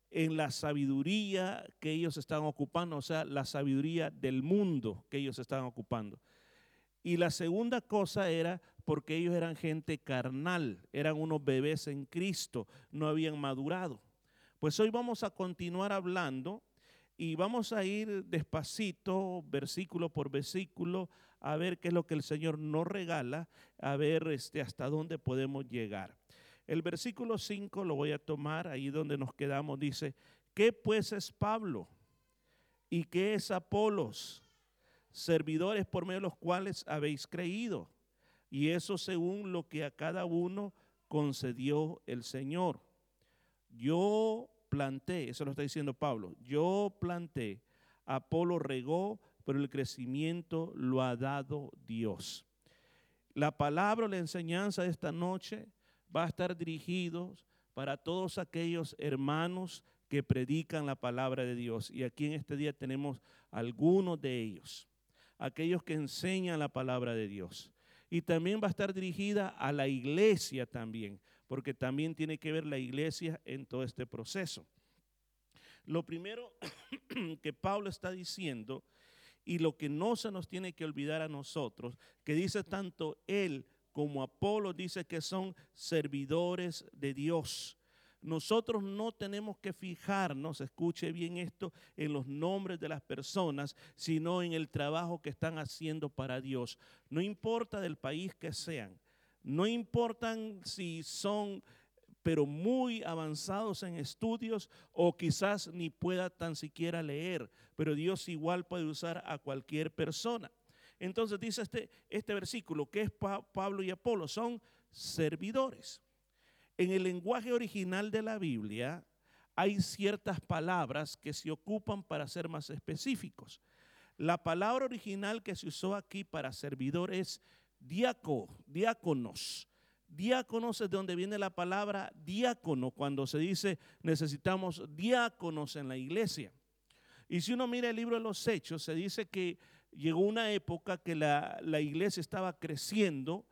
en la sabiduría que ellos estaban ocupando, o sea, la sabiduría del mundo que ellos estaban ocupando. Y la segunda cosa era porque ellos eran gente carnal, eran unos bebés en Cristo, no habían madurado. Pues hoy vamos a continuar hablando y vamos a ir despacito, versículo por versículo, a ver qué es lo que el Señor nos regala, a ver este, hasta dónde podemos llegar. El versículo 5 lo voy a tomar ahí donde nos quedamos. Dice, ¿qué pues es Pablo? ¿Y qué es Apolos? Servidores por medio de los cuales habéis creído. Y eso según lo que a cada uno concedió el Señor. Yo planté, eso lo está diciendo Pablo, yo planté, Apolo regó, pero el crecimiento lo ha dado Dios. La palabra, la enseñanza de esta noche va a estar dirigido para todos aquellos hermanos que predican la palabra de Dios. Y aquí en este día tenemos algunos de ellos, aquellos que enseñan la palabra de Dios. Y también va a estar dirigida a la iglesia también, porque también tiene que ver la iglesia en todo este proceso. Lo primero que Pablo está diciendo y lo que no se nos tiene que olvidar a nosotros, que dice tanto él como Apolo, dice que son servidores de Dios. Nosotros no tenemos que fijarnos, escuche bien esto, en los nombres de las personas, sino en el trabajo que están haciendo para Dios. No importa del país que sean, no importan si son pero muy avanzados en estudios o quizás ni pueda tan siquiera leer, pero Dios igual puede usar a cualquier persona. Entonces dice este, este versículo que es Pablo y Apolo, son servidores. En el lenguaje original de la Biblia hay ciertas palabras que se ocupan para ser más específicos. La palabra original que se usó aquí para servidor es diaco, diáconos. Diáconos es de donde viene la palabra diácono, cuando se dice necesitamos diáconos en la iglesia. Y si uno mira el libro de los Hechos, se dice que llegó una época que la, la iglesia estaba creciendo,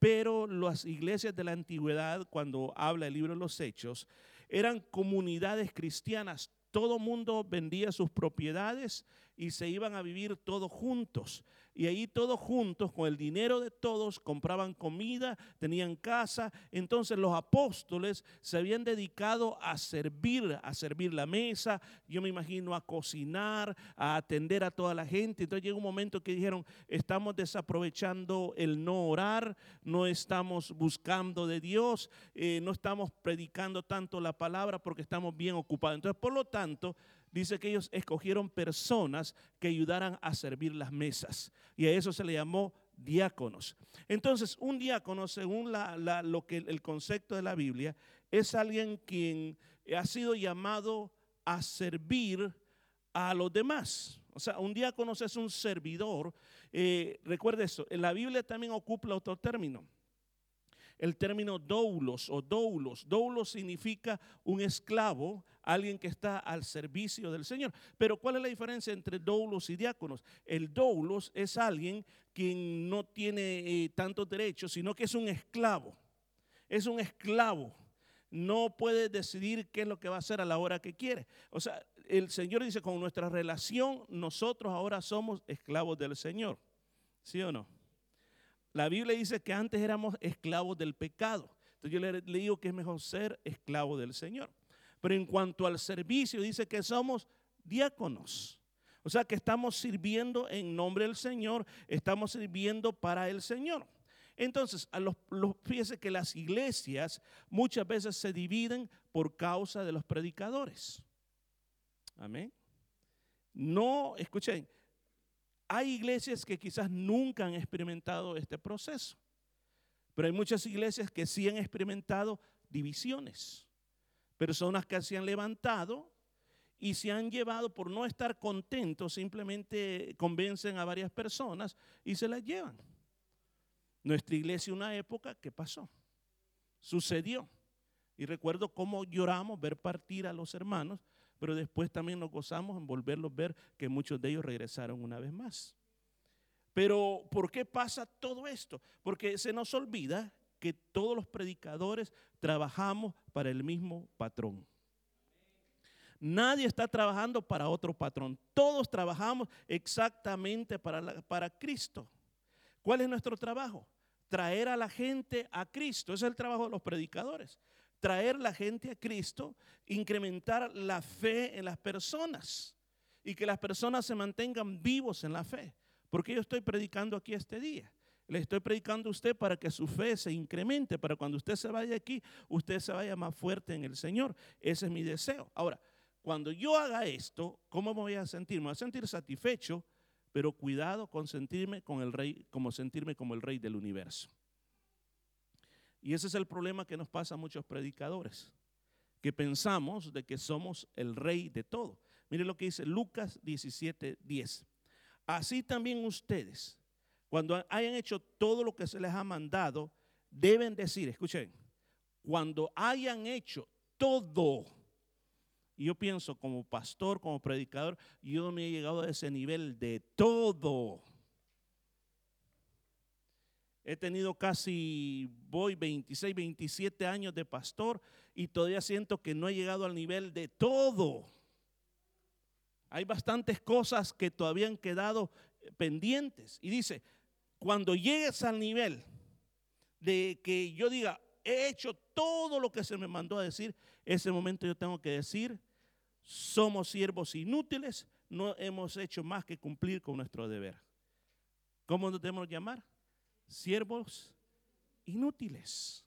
pero las iglesias de la antigüedad, cuando habla el libro de los Hechos, eran comunidades cristianas. Todo mundo vendía sus propiedades y se iban a vivir todos juntos. Y ahí todos juntos, con el dinero de todos, compraban comida, tenían casa. Entonces los apóstoles se habían dedicado a servir, a servir la mesa, yo me imagino a cocinar, a atender a toda la gente. Entonces llegó un momento que dijeron, estamos desaprovechando el no orar, no estamos buscando de Dios, eh, no estamos predicando tanto la palabra porque estamos bien ocupados. Entonces, por lo tanto, dice que ellos escogieron personas que ayudaran a servir las mesas. Y a eso se le llamó diáconos. Entonces, un diácono, según lo que el concepto de la Biblia, es alguien quien ha sido llamado a servir a los demás. O sea, un diácono es un servidor. Eh, recuerde eso, en la Biblia también ocupa otro término el término doulos o doulos. Doulos significa un esclavo, alguien que está al servicio del Señor. Pero ¿cuál es la diferencia entre doulos y diáconos? El doulos es alguien quien no tiene eh, tantos derechos, sino que es un esclavo. Es un esclavo. No puede decidir qué es lo que va a hacer a la hora que quiere. O sea, el Señor dice, con nuestra relación, nosotros ahora somos esclavos del Señor. ¿Sí o no? La Biblia dice que antes éramos esclavos del pecado. Entonces yo le, digo que es mejor ser esclavo del Señor. Pero en cuanto al servicio, dice que somos diáconos. O sea que estamos sirviendo en nombre del Señor, estamos sirviendo para el Señor. Entonces, a los, fíjese que las iglesias muchas veces se dividen por causa de los predicadores. Amén. No, escuchen, hay iglesias que quizás nunca han experimentado este proceso, pero hay muchas iglesias que sí han experimentado divisiones. Personas que se han levantado y se han llevado por no estar contentos, simplemente convencen a varias personas y se las llevan. Nuestra iglesia una época, ¿qué pasó? Sucedió. Y recuerdo cómo lloramos ver partir a los hermanos pero después también nos gozamos en volverlos a ver que muchos de ellos regresaron una vez más. Pero ¿por qué pasa todo esto? Porque se nos olvida que todos los predicadores trabajamos para el mismo patrón. Nadie está trabajando para otro patrón. Todos trabajamos exactamente para, para Cristo. ¿Cuál es nuestro trabajo? Traer a la gente a Cristo. Ese es el trabajo de los predicadores traer la gente a Cristo, incrementar la fe en las personas y que las personas se mantengan vivos en la fe. Porque yo estoy predicando aquí este día. Le estoy predicando a usted para que su fe se incremente, para cuando usted se vaya aquí, usted se vaya más fuerte en el Señor. Ese es mi deseo. Ahora, cuando yo haga esto, ¿cómo me voy a sentir? Me voy a sentir satisfecho, pero cuidado con sentirme con el rey, como sentirme como el rey del universo. Y ese es el problema que nos pasa a muchos predicadores, que pensamos de que somos el rey de todo. Mire lo que dice Lucas 17, 10. Así también ustedes, cuando hayan hecho todo lo que se les ha mandado, deben decir, escuchen, cuando hayan hecho todo, yo pienso como pastor, como predicador, yo me he llegado a ese nivel de todo. He tenido casi, voy 26, 27 años de pastor y todavía siento que no he llegado al nivel de todo. Hay bastantes cosas que todavía han quedado eh, pendientes. Y dice, cuando llegues al nivel de que yo diga, he hecho todo lo que se me mandó a decir, ese momento yo tengo que decir, somos siervos inútiles, no hemos hecho más que cumplir con nuestro deber. ¿Cómo nos debemos llamar? Siervos inútiles.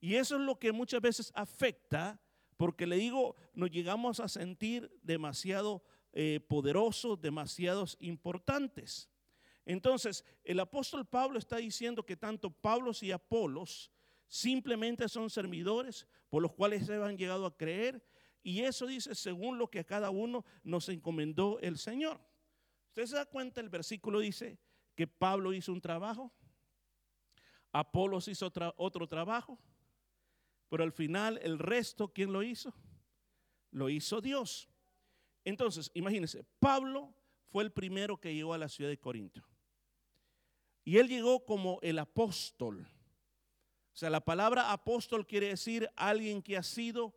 Y eso es lo que muchas veces afecta, porque le digo, nos llegamos a sentir demasiado eh, poderosos, demasiados importantes. Entonces, el apóstol Pablo está diciendo que tanto Pablo y Apolos simplemente son servidores por los cuales se han llegado a creer. Y eso dice según lo que a cada uno nos encomendó el Señor. Usted se da cuenta, el versículo dice que Pablo hizo un trabajo, Apolos hizo otro trabajo, pero al final el resto, ¿quién lo hizo? Lo hizo Dios. Entonces, imagínense, Pablo fue el primero que llegó a la ciudad de Corinto. Y él llegó como el apóstol. O sea, la palabra apóstol quiere decir alguien que ha sido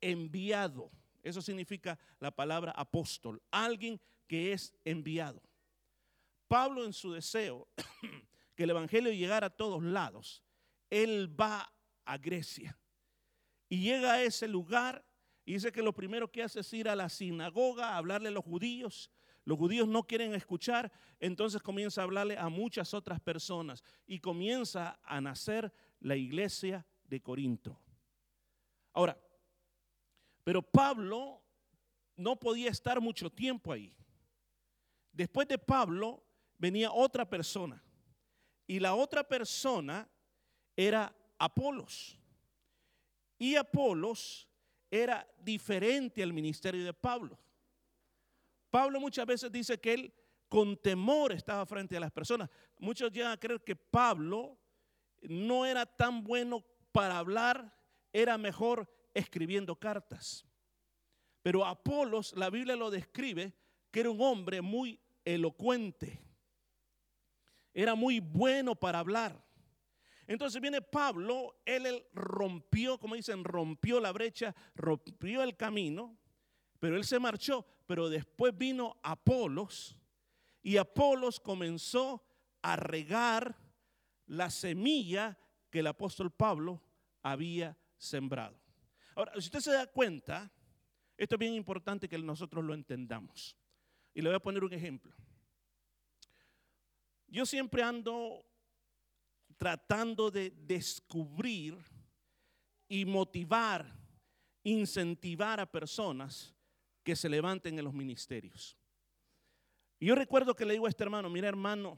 enviado. Eso significa la palabra apóstol, alguien que es enviado. Pablo en su deseo que el Evangelio llegara a todos lados, él va a Grecia y llega a ese lugar y dice que lo primero que hace es ir a la sinagoga a hablarle a los judíos. Los judíos no quieren escuchar, entonces comienza a hablarle a muchas otras personas y comienza a nacer la iglesia de Corinto. Ahora, pero Pablo no podía estar mucho tiempo ahí. Después de Pablo venía otra persona. Y la otra persona era Apolos. Y Apolos era diferente al ministerio de Pablo. Pablo muchas veces dice que él con temor estaba frente a las personas. Muchos llegan a creer que Pablo no era tan bueno para hablar, era mejor escribiendo cartas. Pero Apolos, la Biblia lo describe, que era un hombre muy elocuente. Era muy bueno para hablar. Entonces viene Pablo, él, rompió, como dicen, rompió la brecha, rompió el camino, pero él se marchó, pero después vino Apolos y Apolos comenzó a regar la semilla que el apóstol Pablo había sembrado. Ahora, si usted se da cuenta, esto es bien importante que nosotros lo entendamos. Y le voy a poner un ejemplo. Yo siempre ando tratando de descubrir y motivar, incentivar a personas que se levanten en los ministerios. Yo recuerdo que le digo a este hermano, mira hermano,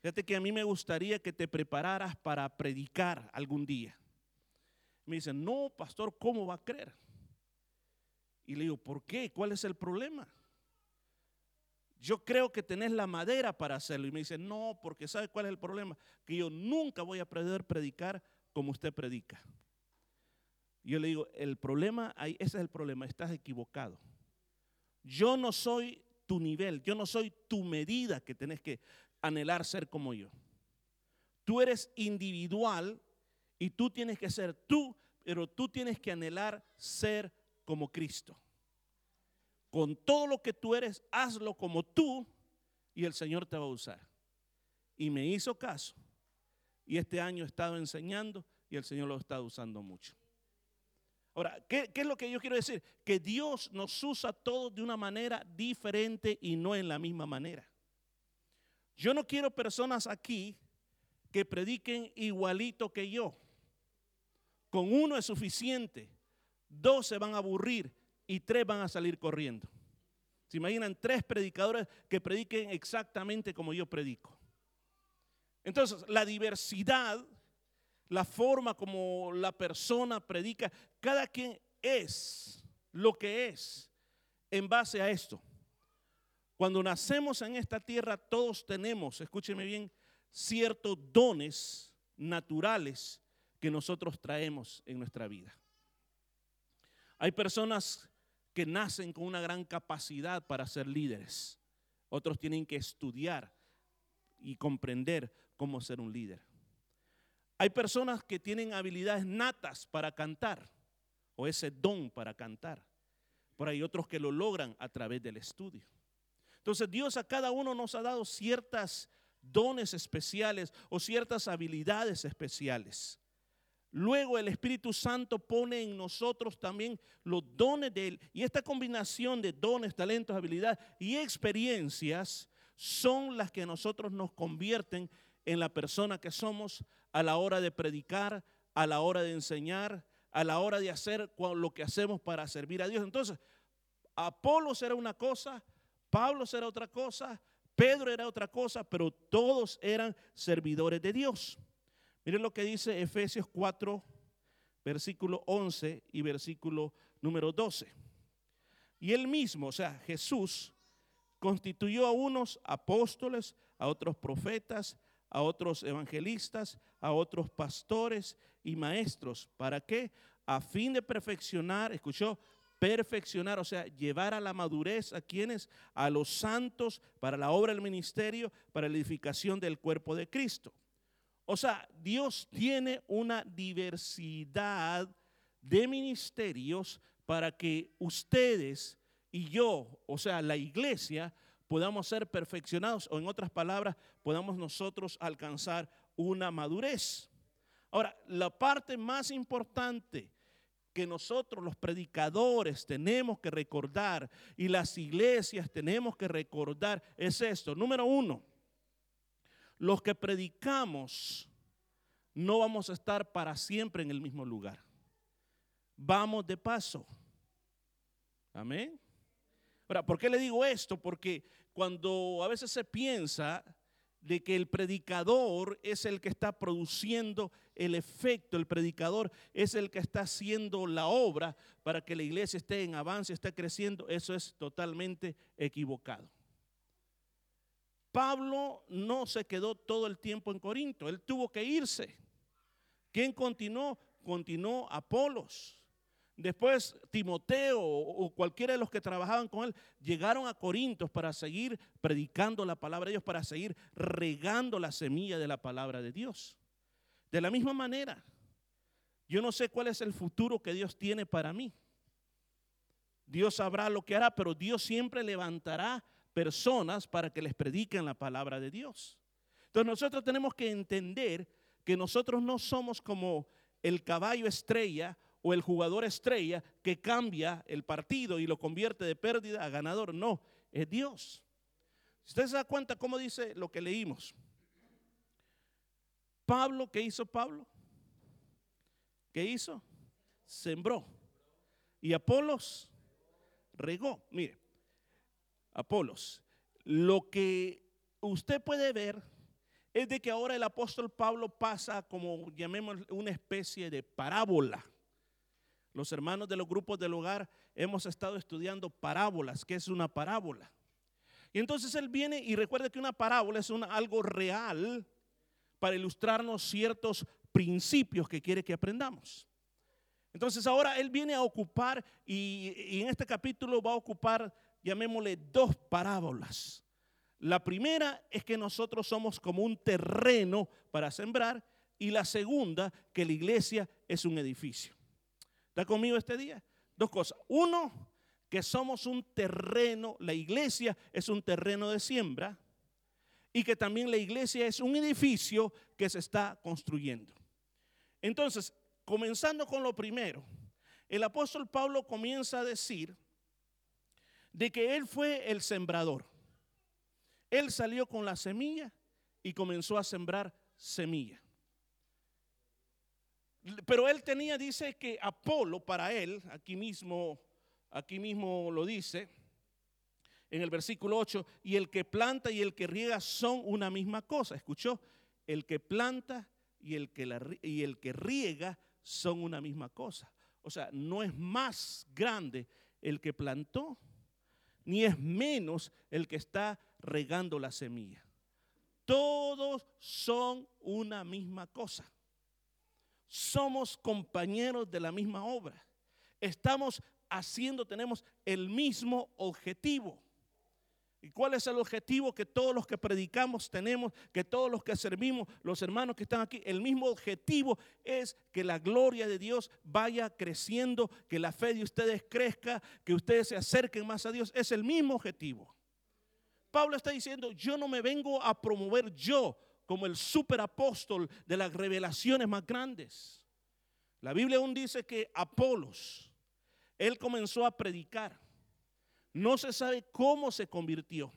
fíjate que a mí me gustaría que te prepararas para predicar algún día. Me dice, no, pastor, ¿cómo va a creer? Y le digo, ¿por qué? ¿Cuál es el problema? Yo creo que tenés la madera para hacerlo. Y me dice, no, porque ¿sabe cuál es el problema? Que yo nunca voy a poder predicar como usted predica. Yo le digo, el problema, ese es el problema, estás equivocado. Yo no soy tu nivel, yo no soy tu medida que tenés que anhelar ser como yo. Tú eres individual y tú tienes que ser tú, pero tú tienes que anhelar ser como Cristo con todo lo que tú eres, hazlo como tú y el Señor te va a usar. Y me hizo caso. Y este año he estado enseñando y el Señor lo ha estado usando mucho. Ahora, ¿qué, ¿qué, es lo que yo quiero decir? Que Dios nos usa todos de una manera diferente y no en la misma manera. Yo no quiero personas aquí que prediquen igualito que yo. Con uno es suficiente. Dos se van a aburrir y tres van a salir corriendo. ¿Se imaginan tres predicadores que prediquen exactamente como yo predico? Entonces, la diversidad, la forma como la persona predica, cada quien es lo que es en base a esto. Cuando nacemos en esta tierra, todos tenemos, escúcheme bien, ciertos dones naturales que nosotros traemos en nuestra vida. Hay personas que nacen con una gran capacidad para ser líderes. Otros tienen que estudiar y comprender cómo ser un líder. Hay personas que tienen habilidades natas para cantar o ese don para cantar. pero hay otros que lo logran a través del estudio. Entonces Dios a cada uno nos ha dado ciertas dones especiales o ciertas habilidades especiales. Luego el Espíritu Santo pone en nosotros también los dones de Él. Y esta combinación de dones, talentos, habilidades y experiencias son las que nosotros nos convierten en la persona que somos a la hora de predicar, a la hora de enseñar, a la hora de hacer lo que hacemos para servir a Dios. Entonces, Apolo será una cosa, Pablo será otra cosa, Pedro era otra cosa, pero todos eran servidores de Dios. Miren lo que dice Efesios 4, versículo 11 y versículo número 12. Y él mismo, o sea, Jesús, constituyó a unos apóstoles, a otros profetas, a otros evangelistas, a otros pastores y maestros. ¿Para qué? A fin de perfeccionar, escuchó, perfeccionar, o sea, llevar a la madurez a quienes, a los santos, para la obra del ministerio, para la edificación del cuerpo de Cristo. O sea, Dios tiene una diversidad de ministerios para que ustedes y yo, o sea, la iglesia, podamos ser perfeccionados o en otras palabras, podamos nosotros alcanzar una madurez. Ahora, la parte más importante que nosotros los predicadores tenemos que recordar y las iglesias tenemos que recordar es esto. Número uno, los que predicamos no vamos a estar para siempre en el mismo lugar. Vamos de paso. Amén. Ahora, ¿por qué le digo esto? Porque cuando a veces se piensa de que el predicador es el que está produciendo el efecto, el predicador es el que está haciendo la obra para que la iglesia esté en avance, esté creciendo, eso es totalmente equivocado. Pablo no se quedó todo el tiempo en Corinto, él tuvo que irse. ¿Quién continuó? Continuó Apolos. Después Timoteo o cualquiera de los que trabajaban con él llegaron a Corinto para seguir predicando la palabra de Dios, para seguir regando la semilla de la palabra de Dios. De la misma manera, yo no sé cuál es el futuro que Dios tiene para mí. Dios sabrá lo que hará, pero Dios siempre levantará personas para que les prediquen la palabra de Dios. Entonces nosotros tenemos que entender que nosotros no somos como el caballo estrella o el jugador estrella que cambia el partido y lo convierte de pérdida a ganador. No, es Dios. Si usted se da cuenta cómo dice lo que leímos. Pablo, ¿qué hizo Pablo? ¿Qué hizo? Sembró. Y Apolos regó. Mire, Apolos. Lo que usted puede ver es de que ahora el apóstol Pablo pasa como, llamemos, una especie de parábola. Los hermanos de los grupos del hogar hemos estado estudiando parábolas. ¿Qué es una parábola? Y entonces él viene y recuerda que una parábola es algo real para ilustrarnos ciertos principios que quiere que aprendamos. Entonces ahora él viene a ocupar y, y en este capítulo va a ocupar llamémosle dos parábolas. La primera es que nosotros somos como un terreno para sembrar y la segunda que la iglesia es un edificio. ¿Está conmigo este día? Dos cosas. Uno, que somos un terreno, la iglesia es un terreno de siembra y que también la iglesia es un edificio que se está construyendo. Entonces, comenzando con lo primero, el apóstol Pablo comienza a decir de que él fue el sembrador. Él salió con la semilla y comenzó a sembrar semilla. Pero él tenía, dice que Apolo para él, aquí mismo, aquí mismo lo dice, en el versículo 8, y el que planta y el que riega son una misma cosa. ¿Escuchó? El que planta y el que, y el que riega son una misma cosa. O sea, no es más grande el que plantó ni es menos el que está regando la semilla. Todos son una misma cosa. Somos compañeros de la misma obra. Estamos haciendo, tenemos el mismo objetivo. ¿Y cuál es el objetivo que todos los que predicamos tenemos, que todos los que servimos, los hermanos que están aquí? El mismo objetivo es que la gloria de Dios vaya creciendo, que la fe de ustedes crezca, que ustedes se acerquen más a Dios. Es el mismo objetivo. Pablo está diciendo, yo no me vengo a promover yo como el superapóstol de las revelaciones más grandes. La Biblia aún dice que Apolos, él comenzó a predicar. No se sabe cómo se convirtió.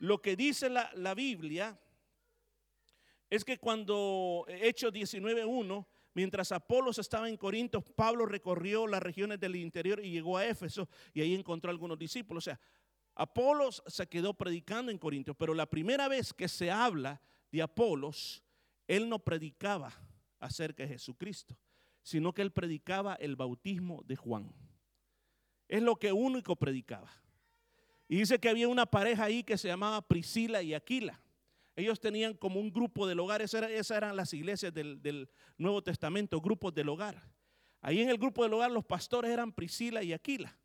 Lo que dice la, la Biblia es que cuando Hechos 19.1, mientras Apolos estaba en Corinto, Pablo recorrió las regiones del interior y llegó a Éfeso y ahí encontró algunos discípulos. O sea, Apolos se quedó predicando en Corinto, pero la primera vez que se habla de Apolos, él no predicaba acerca de Jesucristo, sino que él predicaba el bautismo de Juan. Es lo que único predicaba. Y dice que había una pareja ahí que se llamaba Priscila y Aquila. Ellos tenían como un grupo del hogar, esas eran, las iglesias del, Nuevo Testamento, grupos del hogar. Ahí en el grupo del hogar los pastores eran Priscila y Aquila.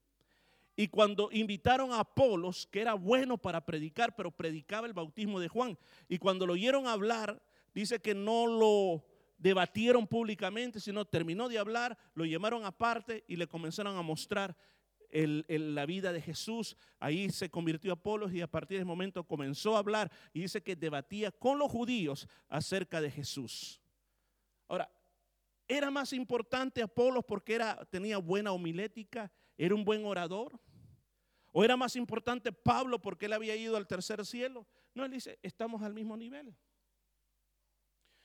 Y cuando invitaron a Apolos, que era bueno para predicar, pero predicaba el bautismo de Juan, y cuando lo oyeron hablar, dice que no lo debatieron públicamente, sino terminó de hablar, lo llamaron aparte y le comenzaron a mostrar la vida de Jesús. Ahí se convirtió Apolos y a partir de ese momento comenzó a hablar y dice que debatía con los judíos acerca de Jesús. Ahora, era más importante Apolos porque era, tenía buena homilética, era un buen orador. ¿O era más importante Pablo porque él había ido al tercer cielo? No, él dice, estamos al mismo nivel.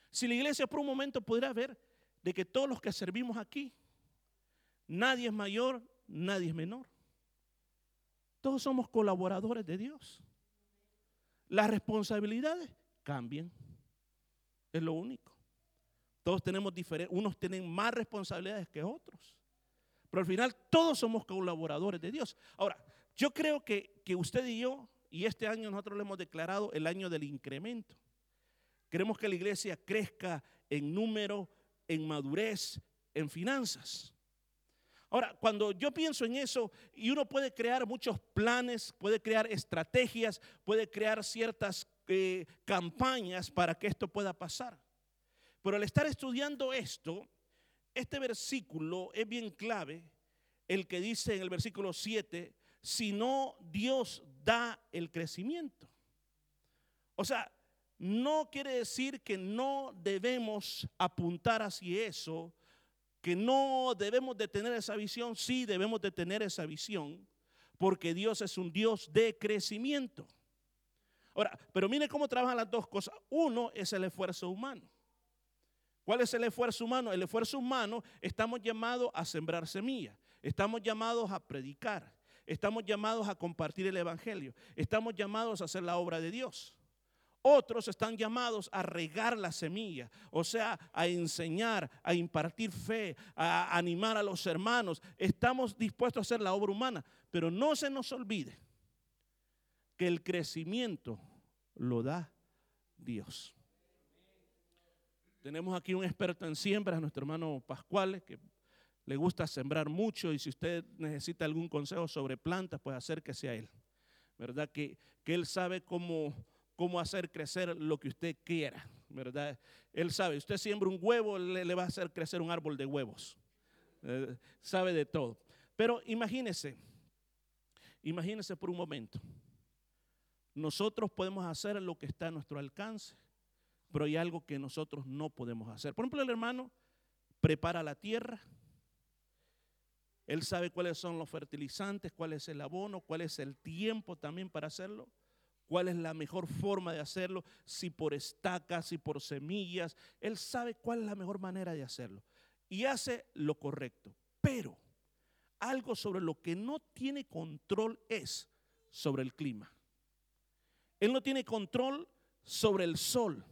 Si la iglesia por un momento pudiera ver de que todos los que servimos aquí, nadie es mayor, nadie es menor. Todos somos colaboradores de Dios. Las responsabilidades cambian. Es lo único. Todos tenemos diferentes, unos tienen más responsabilidades que otros. Pero al final todos somos colaboradores de Dios. Ahora, yo creo que, que usted y yo, y este año nosotros le hemos declarado el año del incremento. Queremos que la iglesia crezca en número, en madurez, en finanzas. Ahora, cuando yo pienso en eso, y uno puede crear muchos planes, puede crear estrategias, puede crear ciertas eh, campañas para que esto pueda pasar. Pero al estar estudiando esto, este versículo es bien clave, el que dice en el versículo 7, si no Dios da el crecimiento. O sea, no quiere decir que no debemos apuntar hacia eso, que no debemos de tener esa visión, sí debemos de tener esa visión, porque Dios es un Dios de crecimiento. Ahora, pero mire cómo trabajan las dos cosas. Uno es el esfuerzo humano. ¿Cuál es el esfuerzo humano? El esfuerzo humano estamos llamados a sembrar semillas, estamos llamados a predicar, estamos llamados a compartir el Evangelio, estamos llamados a hacer la obra de Dios. Otros están llamados a regar la semilla, o sea, a enseñar, a impartir fe, a animar a los hermanos. Estamos dispuestos a hacer la obra humana, pero no se nos olvide que el crecimiento lo da Dios. Tenemos aquí un experto en siembras, nuestro hermano Pascual, que le gusta sembrar mucho y si usted necesita algún consejo sobre plantas, pues acérquese a él. ¿Verdad? Que, que él sabe cómo, cómo hacer crecer lo que usted quiera. ¿Verdad? Él sabe, usted siembra un huevo, le, va a hacer crecer un árbol de huevos. Eh, sabe de todo. Pero imagínese, imagínese por un momento. Nosotros podemos hacer lo que está a nuestro alcance pero hay algo que nosotros no podemos hacer. Por ejemplo, el hermano prepara la tierra. Él sabe cuáles son los fertilizantes, cuál es el abono, cuál es el tiempo también para hacerlo, cuál es la mejor forma de hacerlo, si por estacas, si por semillas. Él sabe cuál es la mejor manera de hacerlo. Y hace lo correcto. Pero algo sobre lo que no tiene control es sobre el clima. Él no tiene control sobre el sol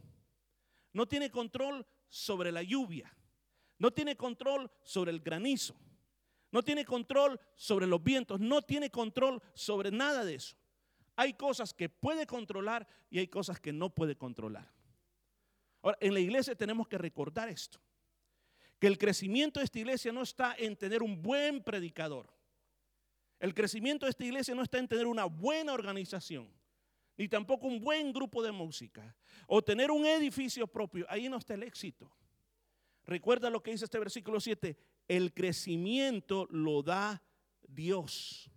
no tiene control sobre la lluvia, no tiene control sobre el granizo, no tiene control sobre los vientos, no tiene control sobre nada de eso. Hay cosas que puede controlar y hay cosas que no puede controlar. Ahora, en la iglesia tenemos que recordar esto, que el crecimiento de esta iglesia no está en tener un buen predicador. El crecimiento de esta iglesia no está en tener una buena organización, ni tampoco un buen grupo de música, o tener un edificio propio. Ahí no está el éxito. Recuerda lo que dice este versículo 7, el crecimiento lo da Dios.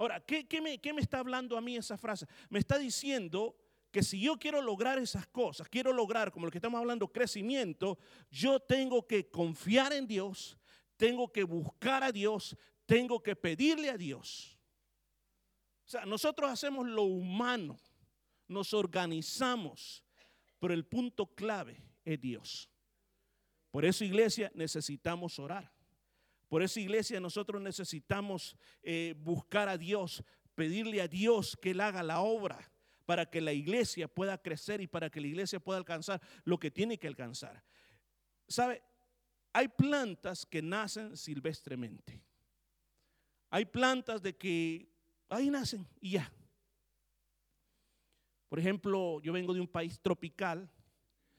Ahora, ¿qué, me, ¿qué, me, está hablando a mí esa frase? Me está diciendo que si yo quiero lograr esas cosas, quiero lograr, como lo que estamos hablando, crecimiento, yo tengo que confiar en Dios, tengo que buscar a Dios, tengo que pedirle a Dios. O sea, nosotros hacemos lo humano, nos organizamos, pero el punto clave es Dios. Por eso, iglesia, necesitamos orar. Por eso, iglesia, nosotros necesitamos eh, buscar a Dios, pedirle a Dios que Él haga la obra para que la iglesia pueda crecer y para que la iglesia pueda alcanzar lo que tiene que alcanzar. ¿Sabe? Hay plantas que nacen silvestremente. Hay plantas de que ahí nacen y ya. Por ejemplo, yo vengo de un país tropical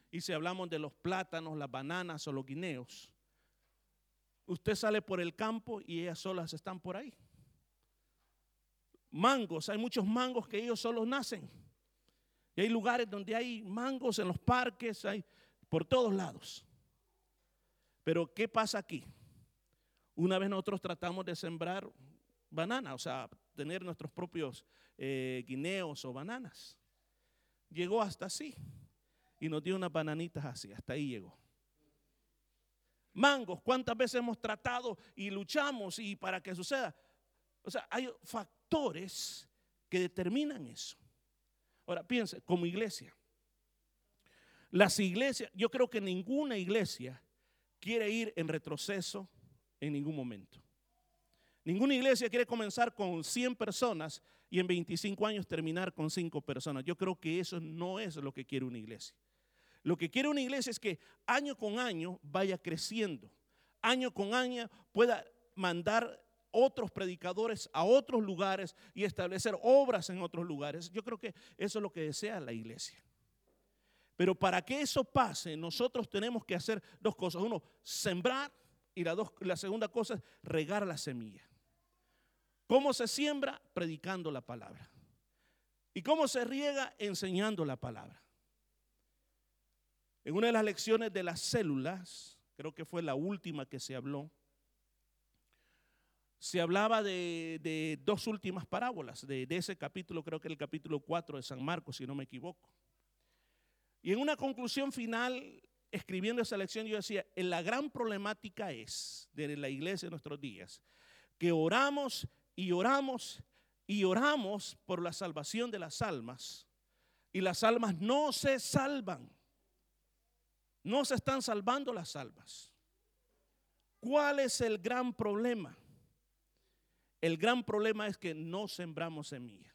y si hablamos de los plátanos, las bananas o los guineos, usted sale por el campo y ellas solas están por ahí. Mangos, hay muchos mangos que ellos solos nacen. Y hay lugares donde hay mangos en los parques, hay por todos lados. Pero ¿qué pasa aquí? Una vez nosotros tratamos de sembrar banana, o sea, tener nuestros propios eh, guineos o bananas. Llegó hasta así y nos dio unas bananitas así, hasta ahí llegó. Mangos, ¿cuántas veces hemos tratado y luchamos y para que suceda? O sea, hay factores que determinan eso. Ahora, piense, como iglesia. Las iglesias, yo creo que ninguna iglesia quiere ir en retroceso en ningún momento. Ninguna iglesia quiere comenzar con 100 personas y en 25 años terminar con 5 personas. Yo creo que eso no es lo que quiere una iglesia. Lo que quiere una iglesia es que año con año vaya creciendo. Año con año pueda mandar otros predicadores a otros lugares y establecer obras en otros lugares. Yo creo que eso es lo que desea la iglesia. Pero para que eso pase, nosotros tenemos que hacer dos cosas. Uno, sembrar y la, dos, la segunda cosa es regar la semilla. ¿Cómo se siembra? Predicando la palabra. ¿Y cómo se riega? Enseñando la palabra. En una de las lecciones de las células, creo que fue la última que se habló, se hablaba de, dos últimas parábolas, de, ese capítulo, creo que el capítulo 4 de San Marcos, si no me equivoco. Y en una conclusión final, escribiendo esa lección, yo decía, la gran problemática es de la iglesia de nuestros días, que oramos y oramos y oramos por la salvación de las almas, y las almas no se salvan, no se están salvando las almas. ¿Cuál es el gran problema? El gran problema es que no sembramos semilla.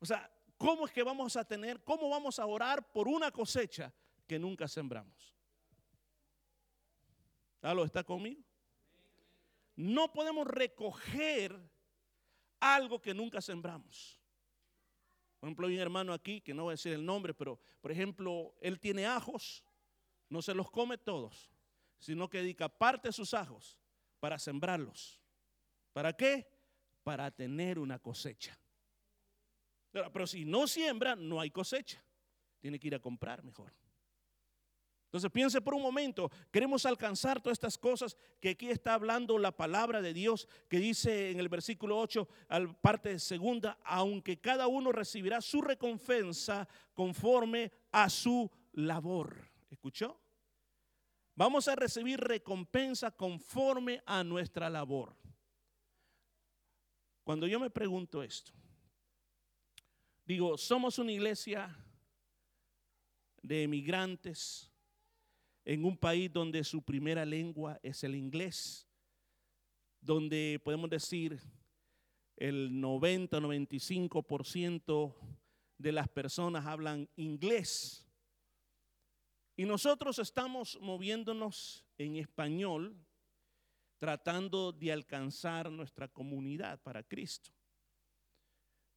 O sea, ¿cómo es que vamos a tener, cómo vamos a orar por una cosecha que nunca sembramos? ¿Aló está conmigo? No podemos recoger algo que nunca sembramos. Por ejemplo, hay un hermano aquí, que no voy a decir el nombre, pero por ejemplo, él tiene ajos, no se los come todos, sino que dedica parte de sus ajos para sembrarlos. ¿Para qué? Para tener una cosecha. Pero, si no siembra, no hay cosecha. Tiene que ir a comprar mejor. Entonces piense por un momento, queremos alcanzar todas estas cosas que aquí está hablando la palabra de Dios, que dice en el versículo 8, al parte segunda, aunque cada uno recibirá su recompensa conforme a su labor. ¿Escuchó? Vamos a recibir recompensa conforme a nuestra labor. Cuando yo me pregunto esto, digo, somos una iglesia de emigrantes en un país donde su primera lengua es el inglés, donde podemos decir el 90-95% de las personas hablan inglés. Y nosotros estamos moviéndonos en español tratando de alcanzar nuestra comunidad para Cristo.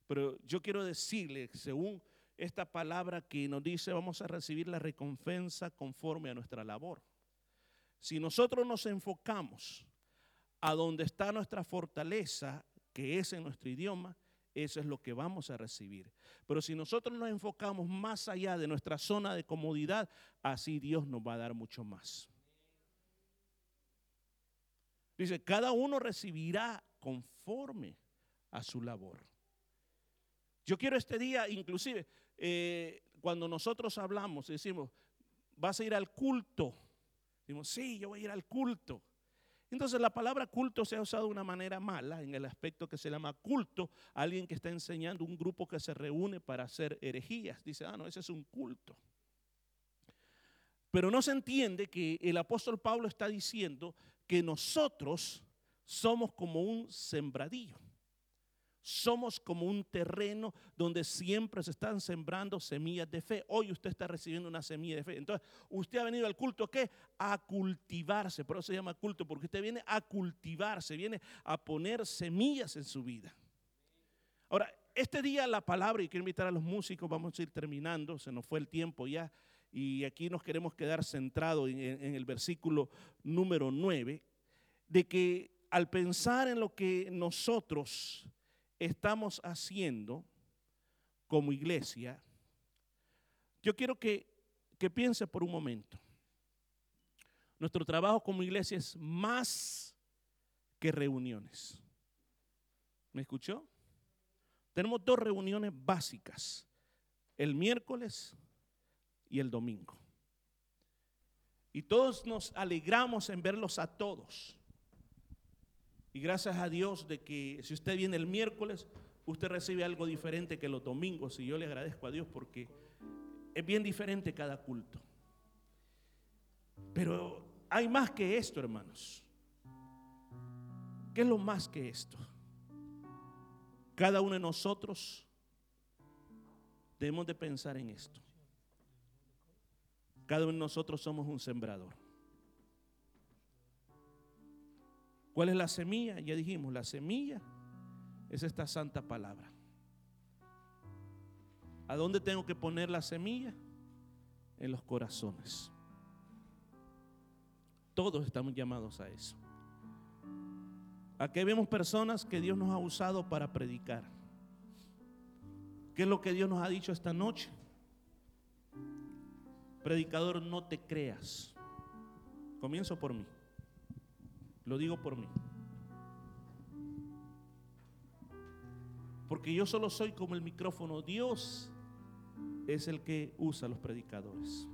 Pero yo quiero decirle, según esta palabra que nos dice, vamos a recibir la recompensa conforme a nuestra labor. Si nosotros nos enfocamos a donde está nuestra fortaleza, que es en nuestro idioma, eso es lo que vamos a recibir. Pero si nosotros nos enfocamos más allá de nuestra zona de comodidad, así Dios nos va a dar mucho más. Dice, cada uno recibirá conforme a su labor. Yo quiero este día, inclusive, eh, cuando nosotros hablamos y decimos, vas a ir al culto. Decimos, sí, yo voy a ir al culto. Entonces la palabra culto se ha usado de una manera mala en el aspecto que se llama culto, alguien que está enseñando un grupo que se reúne para hacer herejías. Dice, ah, no, ese es un culto. Pero no se entiende que el apóstol Pablo está diciendo que nosotros somos como un sembradillo. Somos como un terreno donde siempre se están sembrando semillas de fe. Hoy usted está recibiendo una semilla de fe. Entonces, usted ha venido al culto ¿qué? A cultivarse. Por eso se llama culto, porque usted viene a cultivarse, viene a poner semillas en su vida. Ahora, este día la palabra, y quiero invitar a los músicos, vamos a ir terminando, se nos fue el tiempo ya, y aquí nos queremos quedar centrados en, en el versículo número 9, de que al pensar en lo que nosotros estamos haciendo como iglesia, yo quiero que, que piense por un momento. Nuestro trabajo como iglesia es más que reuniones. ¿Me escuchó? Tenemos dos reuniones básicas, el miércoles y el domingo. Y todos nos alegramos en verlos a todos. Y gracias a Dios de que si usted viene el miércoles, usted recibe algo diferente que los domingos. Y yo le agradezco a Dios porque es bien diferente cada culto. Pero hay más que esto, hermanos. ¿Qué es lo más que esto? Cada uno de nosotros debemos de pensar en esto. Cada uno de nosotros somos un sembrador. ¿Cuál es la semilla? Ya dijimos, la semilla es esta santa palabra. ¿A dónde tengo que poner la semilla? En los corazones. Todos estamos llamados a eso. Aquí vemos personas que Dios nos ha usado para predicar. ¿Qué es lo que Dios nos ha dicho esta noche? Predicador, no te creas. Comienzo por mí. Lo digo por mí. Porque yo solo soy como el micrófono. Dios es el que usa los predicadores.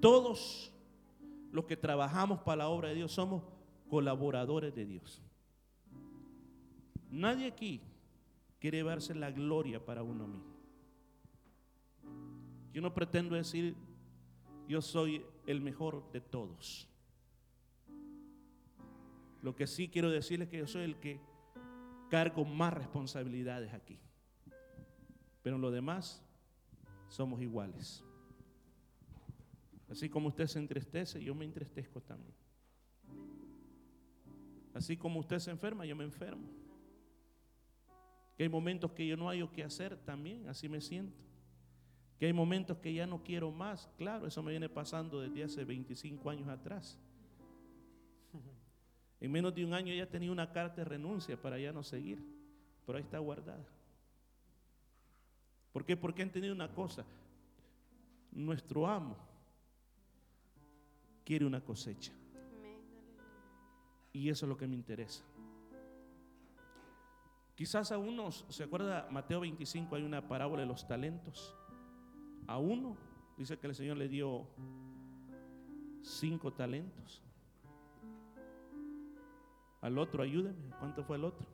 Todos los que trabajamos para la obra de Dios somos colaboradores de Dios. Nadie aquí quiere verse la gloria para uno mismo. Yo no pretendo decir yo soy el mejor de todos. Lo que sí quiero decirles es que yo soy el que cargo más responsabilidades aquí. Pero en lo demás somos iguales. Así como usted se entristece, yo me entristezco también. Así como usted se enferma, yo me enfermo. Que hay momentos que yo no hay que hacer también, así me siento. Que hay momentos que ya no quiero más. Claro, eso me viene pasando desde hace 25 años atrás. En menos de un año ya tenía una carta de renuncia para ya no seguir, pero ahí está guardada. ¿Por qué? Porque han tenido una cosa. Nuestro amo quiere una cosecha. Y eso es lo que me interesa. Quizás a unos, ¿se acuerda Mateo 25? Hay una parábola de los talentos. A uno dice que el Señor le dio cinco talentos. Al otro, ayúdeme. ¿Cuánto fue el otro?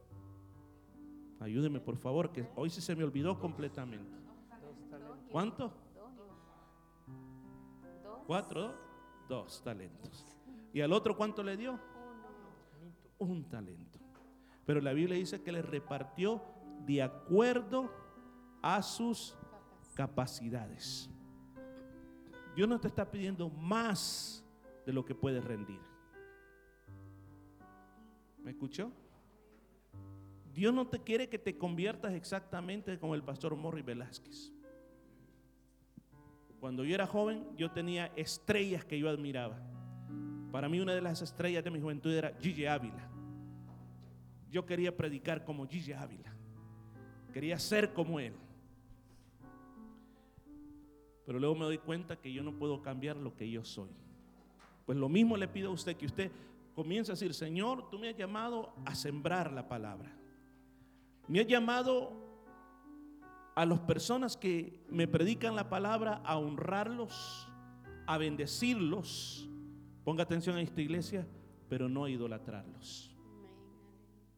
Ayúdeme, por favor, que hoy sí se me olvidó completamente. ¿Cuánto? ¿Cuatro? Dos talentos. ¿Y al otro cuánto le dio? Un talento. Pero la Biblia dice que le repartió de acuerdo a sus capacidades. Dios no te está pidiendo más de lo que puedes rendir. ¿Me escuchó? Dios no te quiere que te conviertas exactamente como el pastor Morri Velázquez. Cuando yo era joven, yo tenía estrellas que yo admiraba. Para mí una de las estrellas de mi juventud era Gigi Ávila. Yo quería predicar como Gigi Ávila. Quería ser como él. Pero luego me doy cuenta que yo no puedo cambiar lo que yo soy. Pues lo mismo le pido a usted que usted comience a decir, Señor, tú me has llamado a sembrar la palabra. Me has llamado a las personas que me predican la palabra a honrarlos, a bendecirlos. Ponga atención a esta iglesia, pero no a idolatrarlos.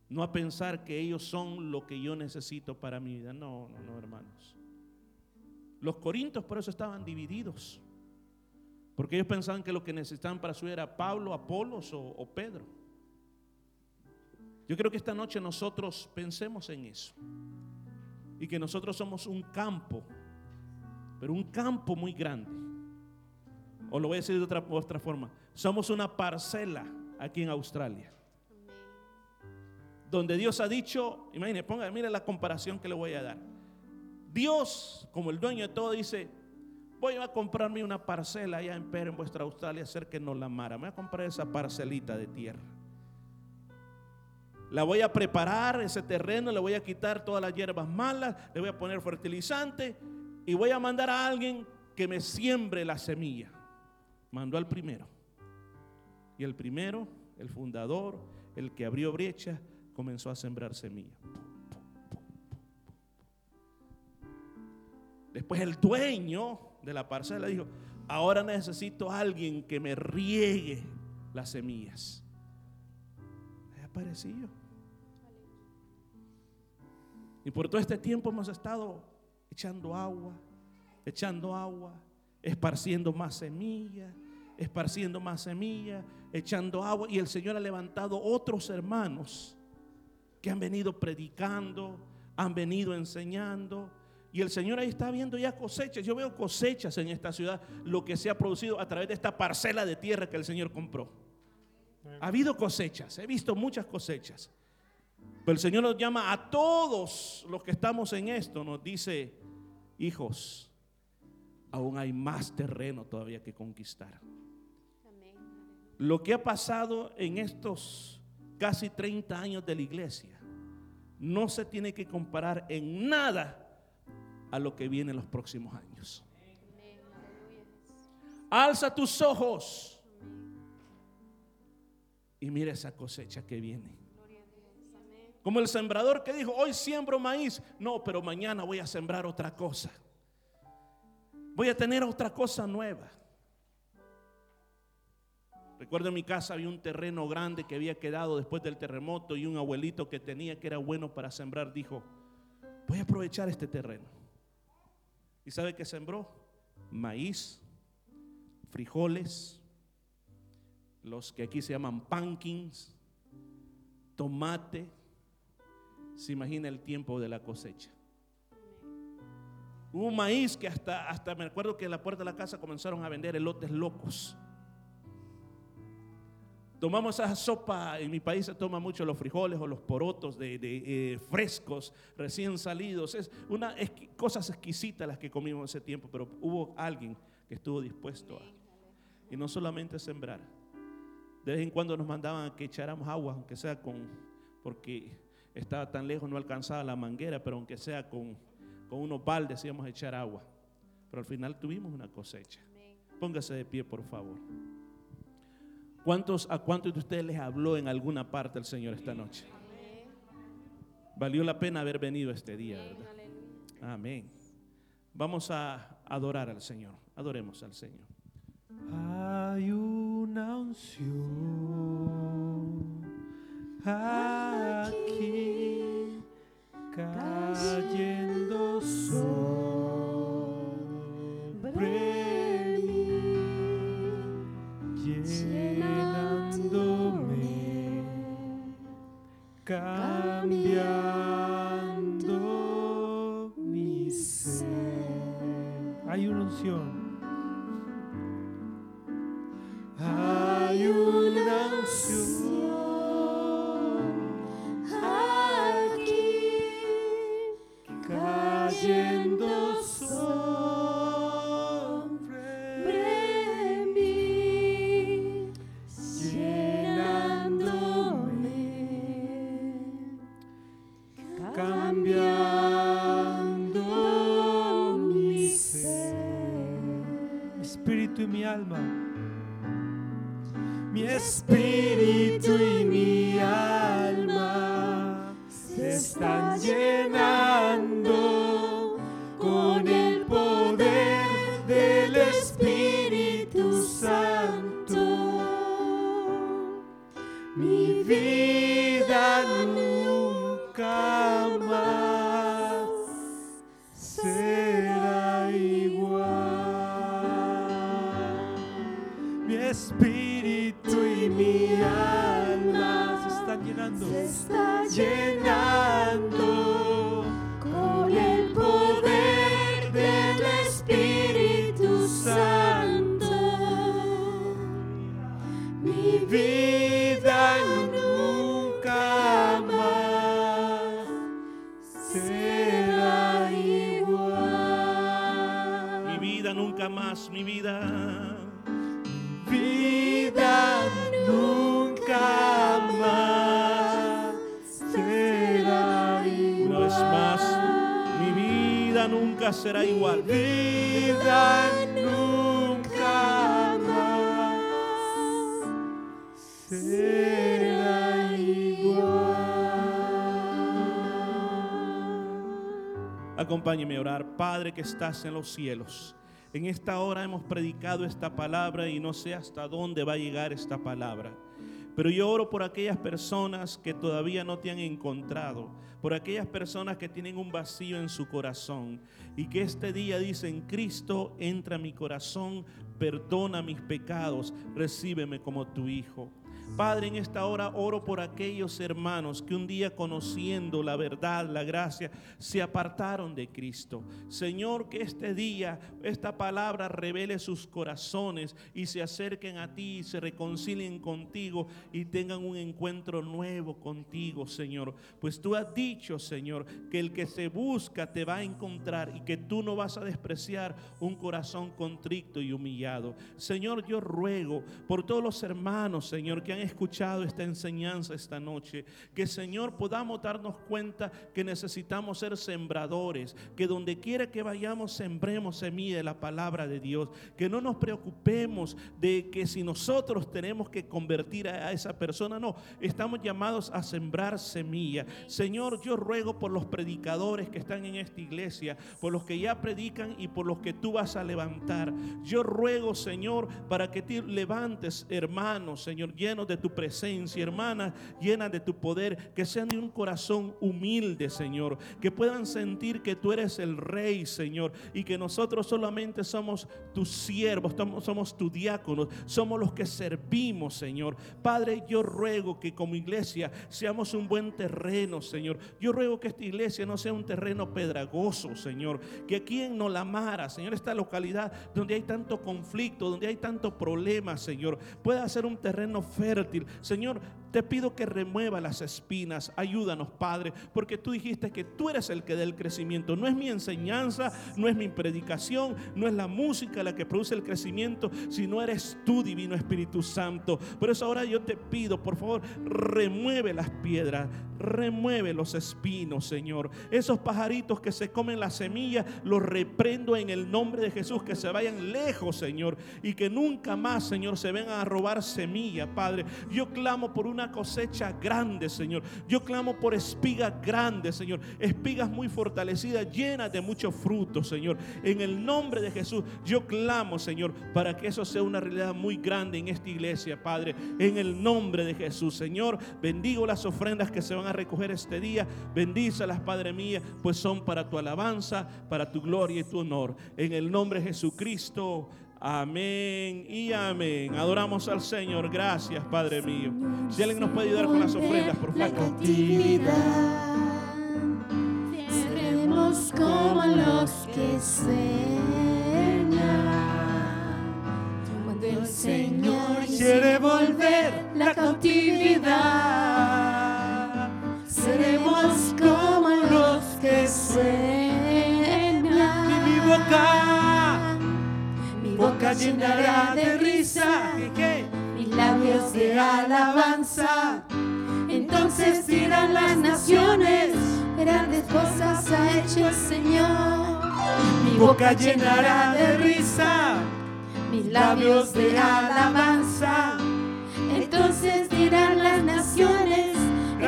No a pensar que ellos son lo que yo necesito para mi vida. No, no, no, hermanos. Los corintios por eso estaban divididos. Porque ellos pensaban que lo que necesitaban para su vida era Pablo, Apolos o, o Pedro. Yo creo que esta noche nosotros pensemos en eso. Y que nosotros somos un campo, pero un campo muy grande. O lo voy a decir de otra, otra forma. Somos una parcela aquí en Australia. Donde Dios ha dicho, imagínense, ponga, mire la comparación que le voy a dar. Dios, como el dueño de todo, dice, voy a comprarme una parcela allá en Pera, en vuestra Australia, cerca de Nolamara. Me voy a comprar esa parcelita de tierra. La voy a preparar, ese terreno, le voy a quitar todas las hierbas malas, le voy a poner fertilizante y voy a mandar a alguien que me siembre la semilla. Mandó al primero. Y el primero, el fundador, el que abrió brecha, comenzó a sembrar semilla. Después el dueño de la parcela dijo, ahora necesito a alguien que me riegue las semillas. Ahí apareció. Y por todo este tiempo hemos estado echando agua, echando agua, esparciendo más semillas, esparciendo más semillas, echando agua. Y el Señor ha levantado otros hermanos que han venido predicando, han venido enseñando. Y el Señor ahí está viendo ya cosechas. Yo veo cosechas en esta ciudad, lo que se ha producido a través de esta parcela de tierra que el Señor compró. Ha habido cosechas, he visto muchas cosechas. Pero el Señor nos llama a todos los que estamos en esto, nos dice, hijos, aún hay más terreno todavía que conquistar. Lo que ha pasado en estos casi 30 años de la iglesia no se tiene que comparar en nada a lo que viene en los próximos años. Alza tus ojos y mira esa cosecha que viene. Como el sembrador que dijo, hoy siembro maíz, no, pero mañana voy a sembrar otra cosa. Voy a tener otra cosa nueva. Recuerdo en mi casa había un terreno grande que había quedado después del terremoto y un abuelito que tenía que era bueno para sembrar dijo, voy a aprovechar este terreno. ¿Y sabe qué sembró? Maíz, frijoles, los que aquí se llaman pumpkins, tomate. Se imagina el tiempo de la cosecha. Hubo maíz que hasta, hasta me acuerdo que en la puerta de la casa comenzaron a vender elotes locos. Tomamos esa sopa, en mi país se toma mucho los frijoles o los porotos de, eh, frescos, recién salidos. Es una esqui, cosas exquisitas las que comimos ese tiempo, pero hubo alguien que estuvo dispuesto a. Y no solamente sembrar. De vez en cuando nos mandaban a que echáramos agua, aunque sea con, porque estaba tan lejos, no alcanzaba la manguera, pero aunque sea con, con unos baldes íbamos a echar agua. Pero al final tuvimos una cosecha. Póngase de pie, por favor. ¿Cuántos, ¿A cuántos de ustedes les habló en alguna parte el Señor esta noche? Valió la pena haber venido este día, ¿verdad? Amén. Vamos a adorar al Señor. Adoremos al Señor. Hay una unción aquí cayendo sobre cambiando mi ser. Hay una unción. Hay una Mi espíritu y mi alma se están llenando. Se está llenando con el poder del Espíritu Santo. Mi vida nunca más será igual. Mi vida nunca más, mi vida. Nunca será igual. Vida nunca más será igual. Acompáñeme a orar. Padre que estás en los cielos. En esta hora hemos predicado esta palabra y no sé hasta dónde va a llegar esta palabra. Pero yo oro por aquellas personas que todavía no te han encontrado, por aquellas personas que tienen un vacío en su corazón y que este día dicen, Cristo entra a mi corazón, perdona mis pecados, recíbeme como tu hijo. Padre, en esta hora oro por aquellos hermanos que un día conociendo la verdad, la gracia, se apartaron de Cristo. Señor, que este día esta palabra revele sus corazones y se acerquen a ti, se reconcilien contigo y tengan un encuentro nuevo contigo, Señor. Pues tú has dicho, Señor, que el que se busca te va a encontrar y que tú no vas a despreciar un corazón contrito y humillado. Señor, yo ruego por todos los hermanos, Señor, que han escuchado esta enseñanza esta noche, que Señor podamos darnos cuenta que necesitamos ser sembradores, que donde quiera que vayamos sembremos semilla de la palabra de Dios, que no nos preocupemos de que si nosotros tenemos que convertir a esa persona, no, estamos llamados a sembrar semilla. Señor, yo ruego por los predicadores que están en esta iglesia, por los que ya predican y por los que tú vas a levantar. Yo ruego, Señor, para que te levantes, hermanos, Señor, llenos de tu presencia, hermanas, llenas de tu poder, que sean de un corazón humilde, Señor, que puedan sentir que tú eres el rey, Señor, y que nosotros solamente somos tus siervos, somos, tus diáconos, somos los que servimos, Señor. Padre, yo ruego que como iglesia seamos un buen terreno, Señor. Yo ruego que esta iglesia no sea un terreno pedragoso, Señor, que aquí en Nolamara, Señor, esta localidad donde hay tanto conflicto, donde hay tanto problema, Señor, pueda ser un terreno fértil. Señor, te pido que remueva las espinas. Ayúdanos, Padre, porque tú dijiste que tú eres el que da el crecimiento. No es mi enseñanza, no es mi predicación, no es la música la que produce el crecimiento, sino eres tú, Divino Espíritu Santo. Por eso ahora yo te pido, por favor, remueve las piedras, remueve los espinos, Señor. Esos pajaritos que se comen la semilla, los reprendo en el nombre de Jesús, que se vayan lejos, Señor, y que nunca más, Señor, se vengan a robar semilla, Padre. Yo clamo por una cosecha grande, Señor. Yo clamo por espigas grandes, Señor. Espigas muy fortalecidas, llenas de mucho fruto, Señor. En el nombre de Jesús, yo clamo, Señor, para que eso sea una realidad muy grande en esta iglesia, Padre. En el nombre de Jesús, Señor, bendigo las ofrendas que se van a recoger este día. Bendícelas, Padre mía, pues son para tu alabanza, para tu gloria y tu honor. En el nombre de Jesucristo. Amén y amén. Adoramos al Señor. Gracias, Padre mío. Si alguien nos puede ayudar con las ofrendas, por La favor. cautividad. Seremos como los que sueñan. Cuando el Señor quiere volver la cautividad. que suena. Mi boca, mi boca llenará de risa. Mis labios de alabanza. Entonces dirán las naciones, grandes cosas ha hecho el Señor. Mi boca llenará de risa, mis labios de alabanza. Entonces dirán las naciones,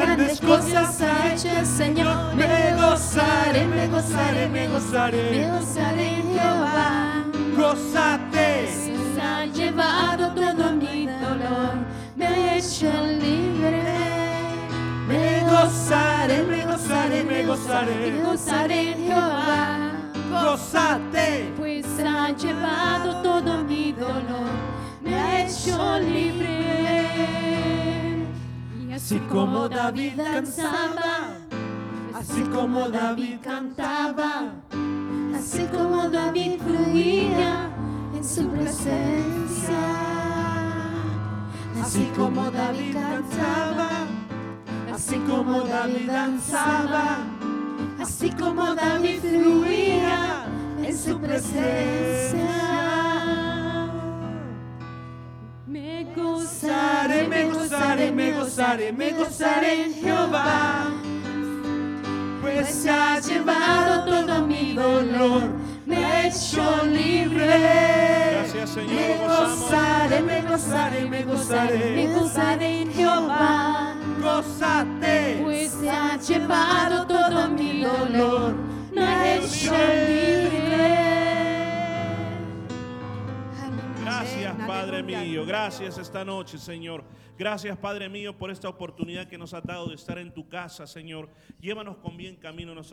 satisfecha, Señor. Me gozaré, me gozaré, me gozaré, me gozaré en Jehová. Gózate. Se ha llevado todo mi dolor, me ha hecho libre. Me gozaré, me gozaré, me gozaré, me gozaré en Jehová. Gózate. Pues ha llevado todo mi dolor, me ha hecho libre. Así como David danzaba, así como David cantaba, así como David fluía en su presencia, así como David cantaba, así como David danzaba, así como David fluía en su presencia. Gozaré, me gozaré, me gozaré, me gozaré en Jehová. Pues se ha llevado todo mi dolor, me ha hecho libre. Gracias, Señor, Me gozaré, me gozaré, me gozaré, me gozaré en Jehová. Gózate. Pues se ha llevado todo mi dolor, me ha hecho libre. Gracias, Amén, Padre aleluya. mío. Gracias esta noche, Señor. Gracias, Padre mío, por esta oportunidad que nos has dado de estar en tu casa, Señor. Llévanos con bien camino nuestro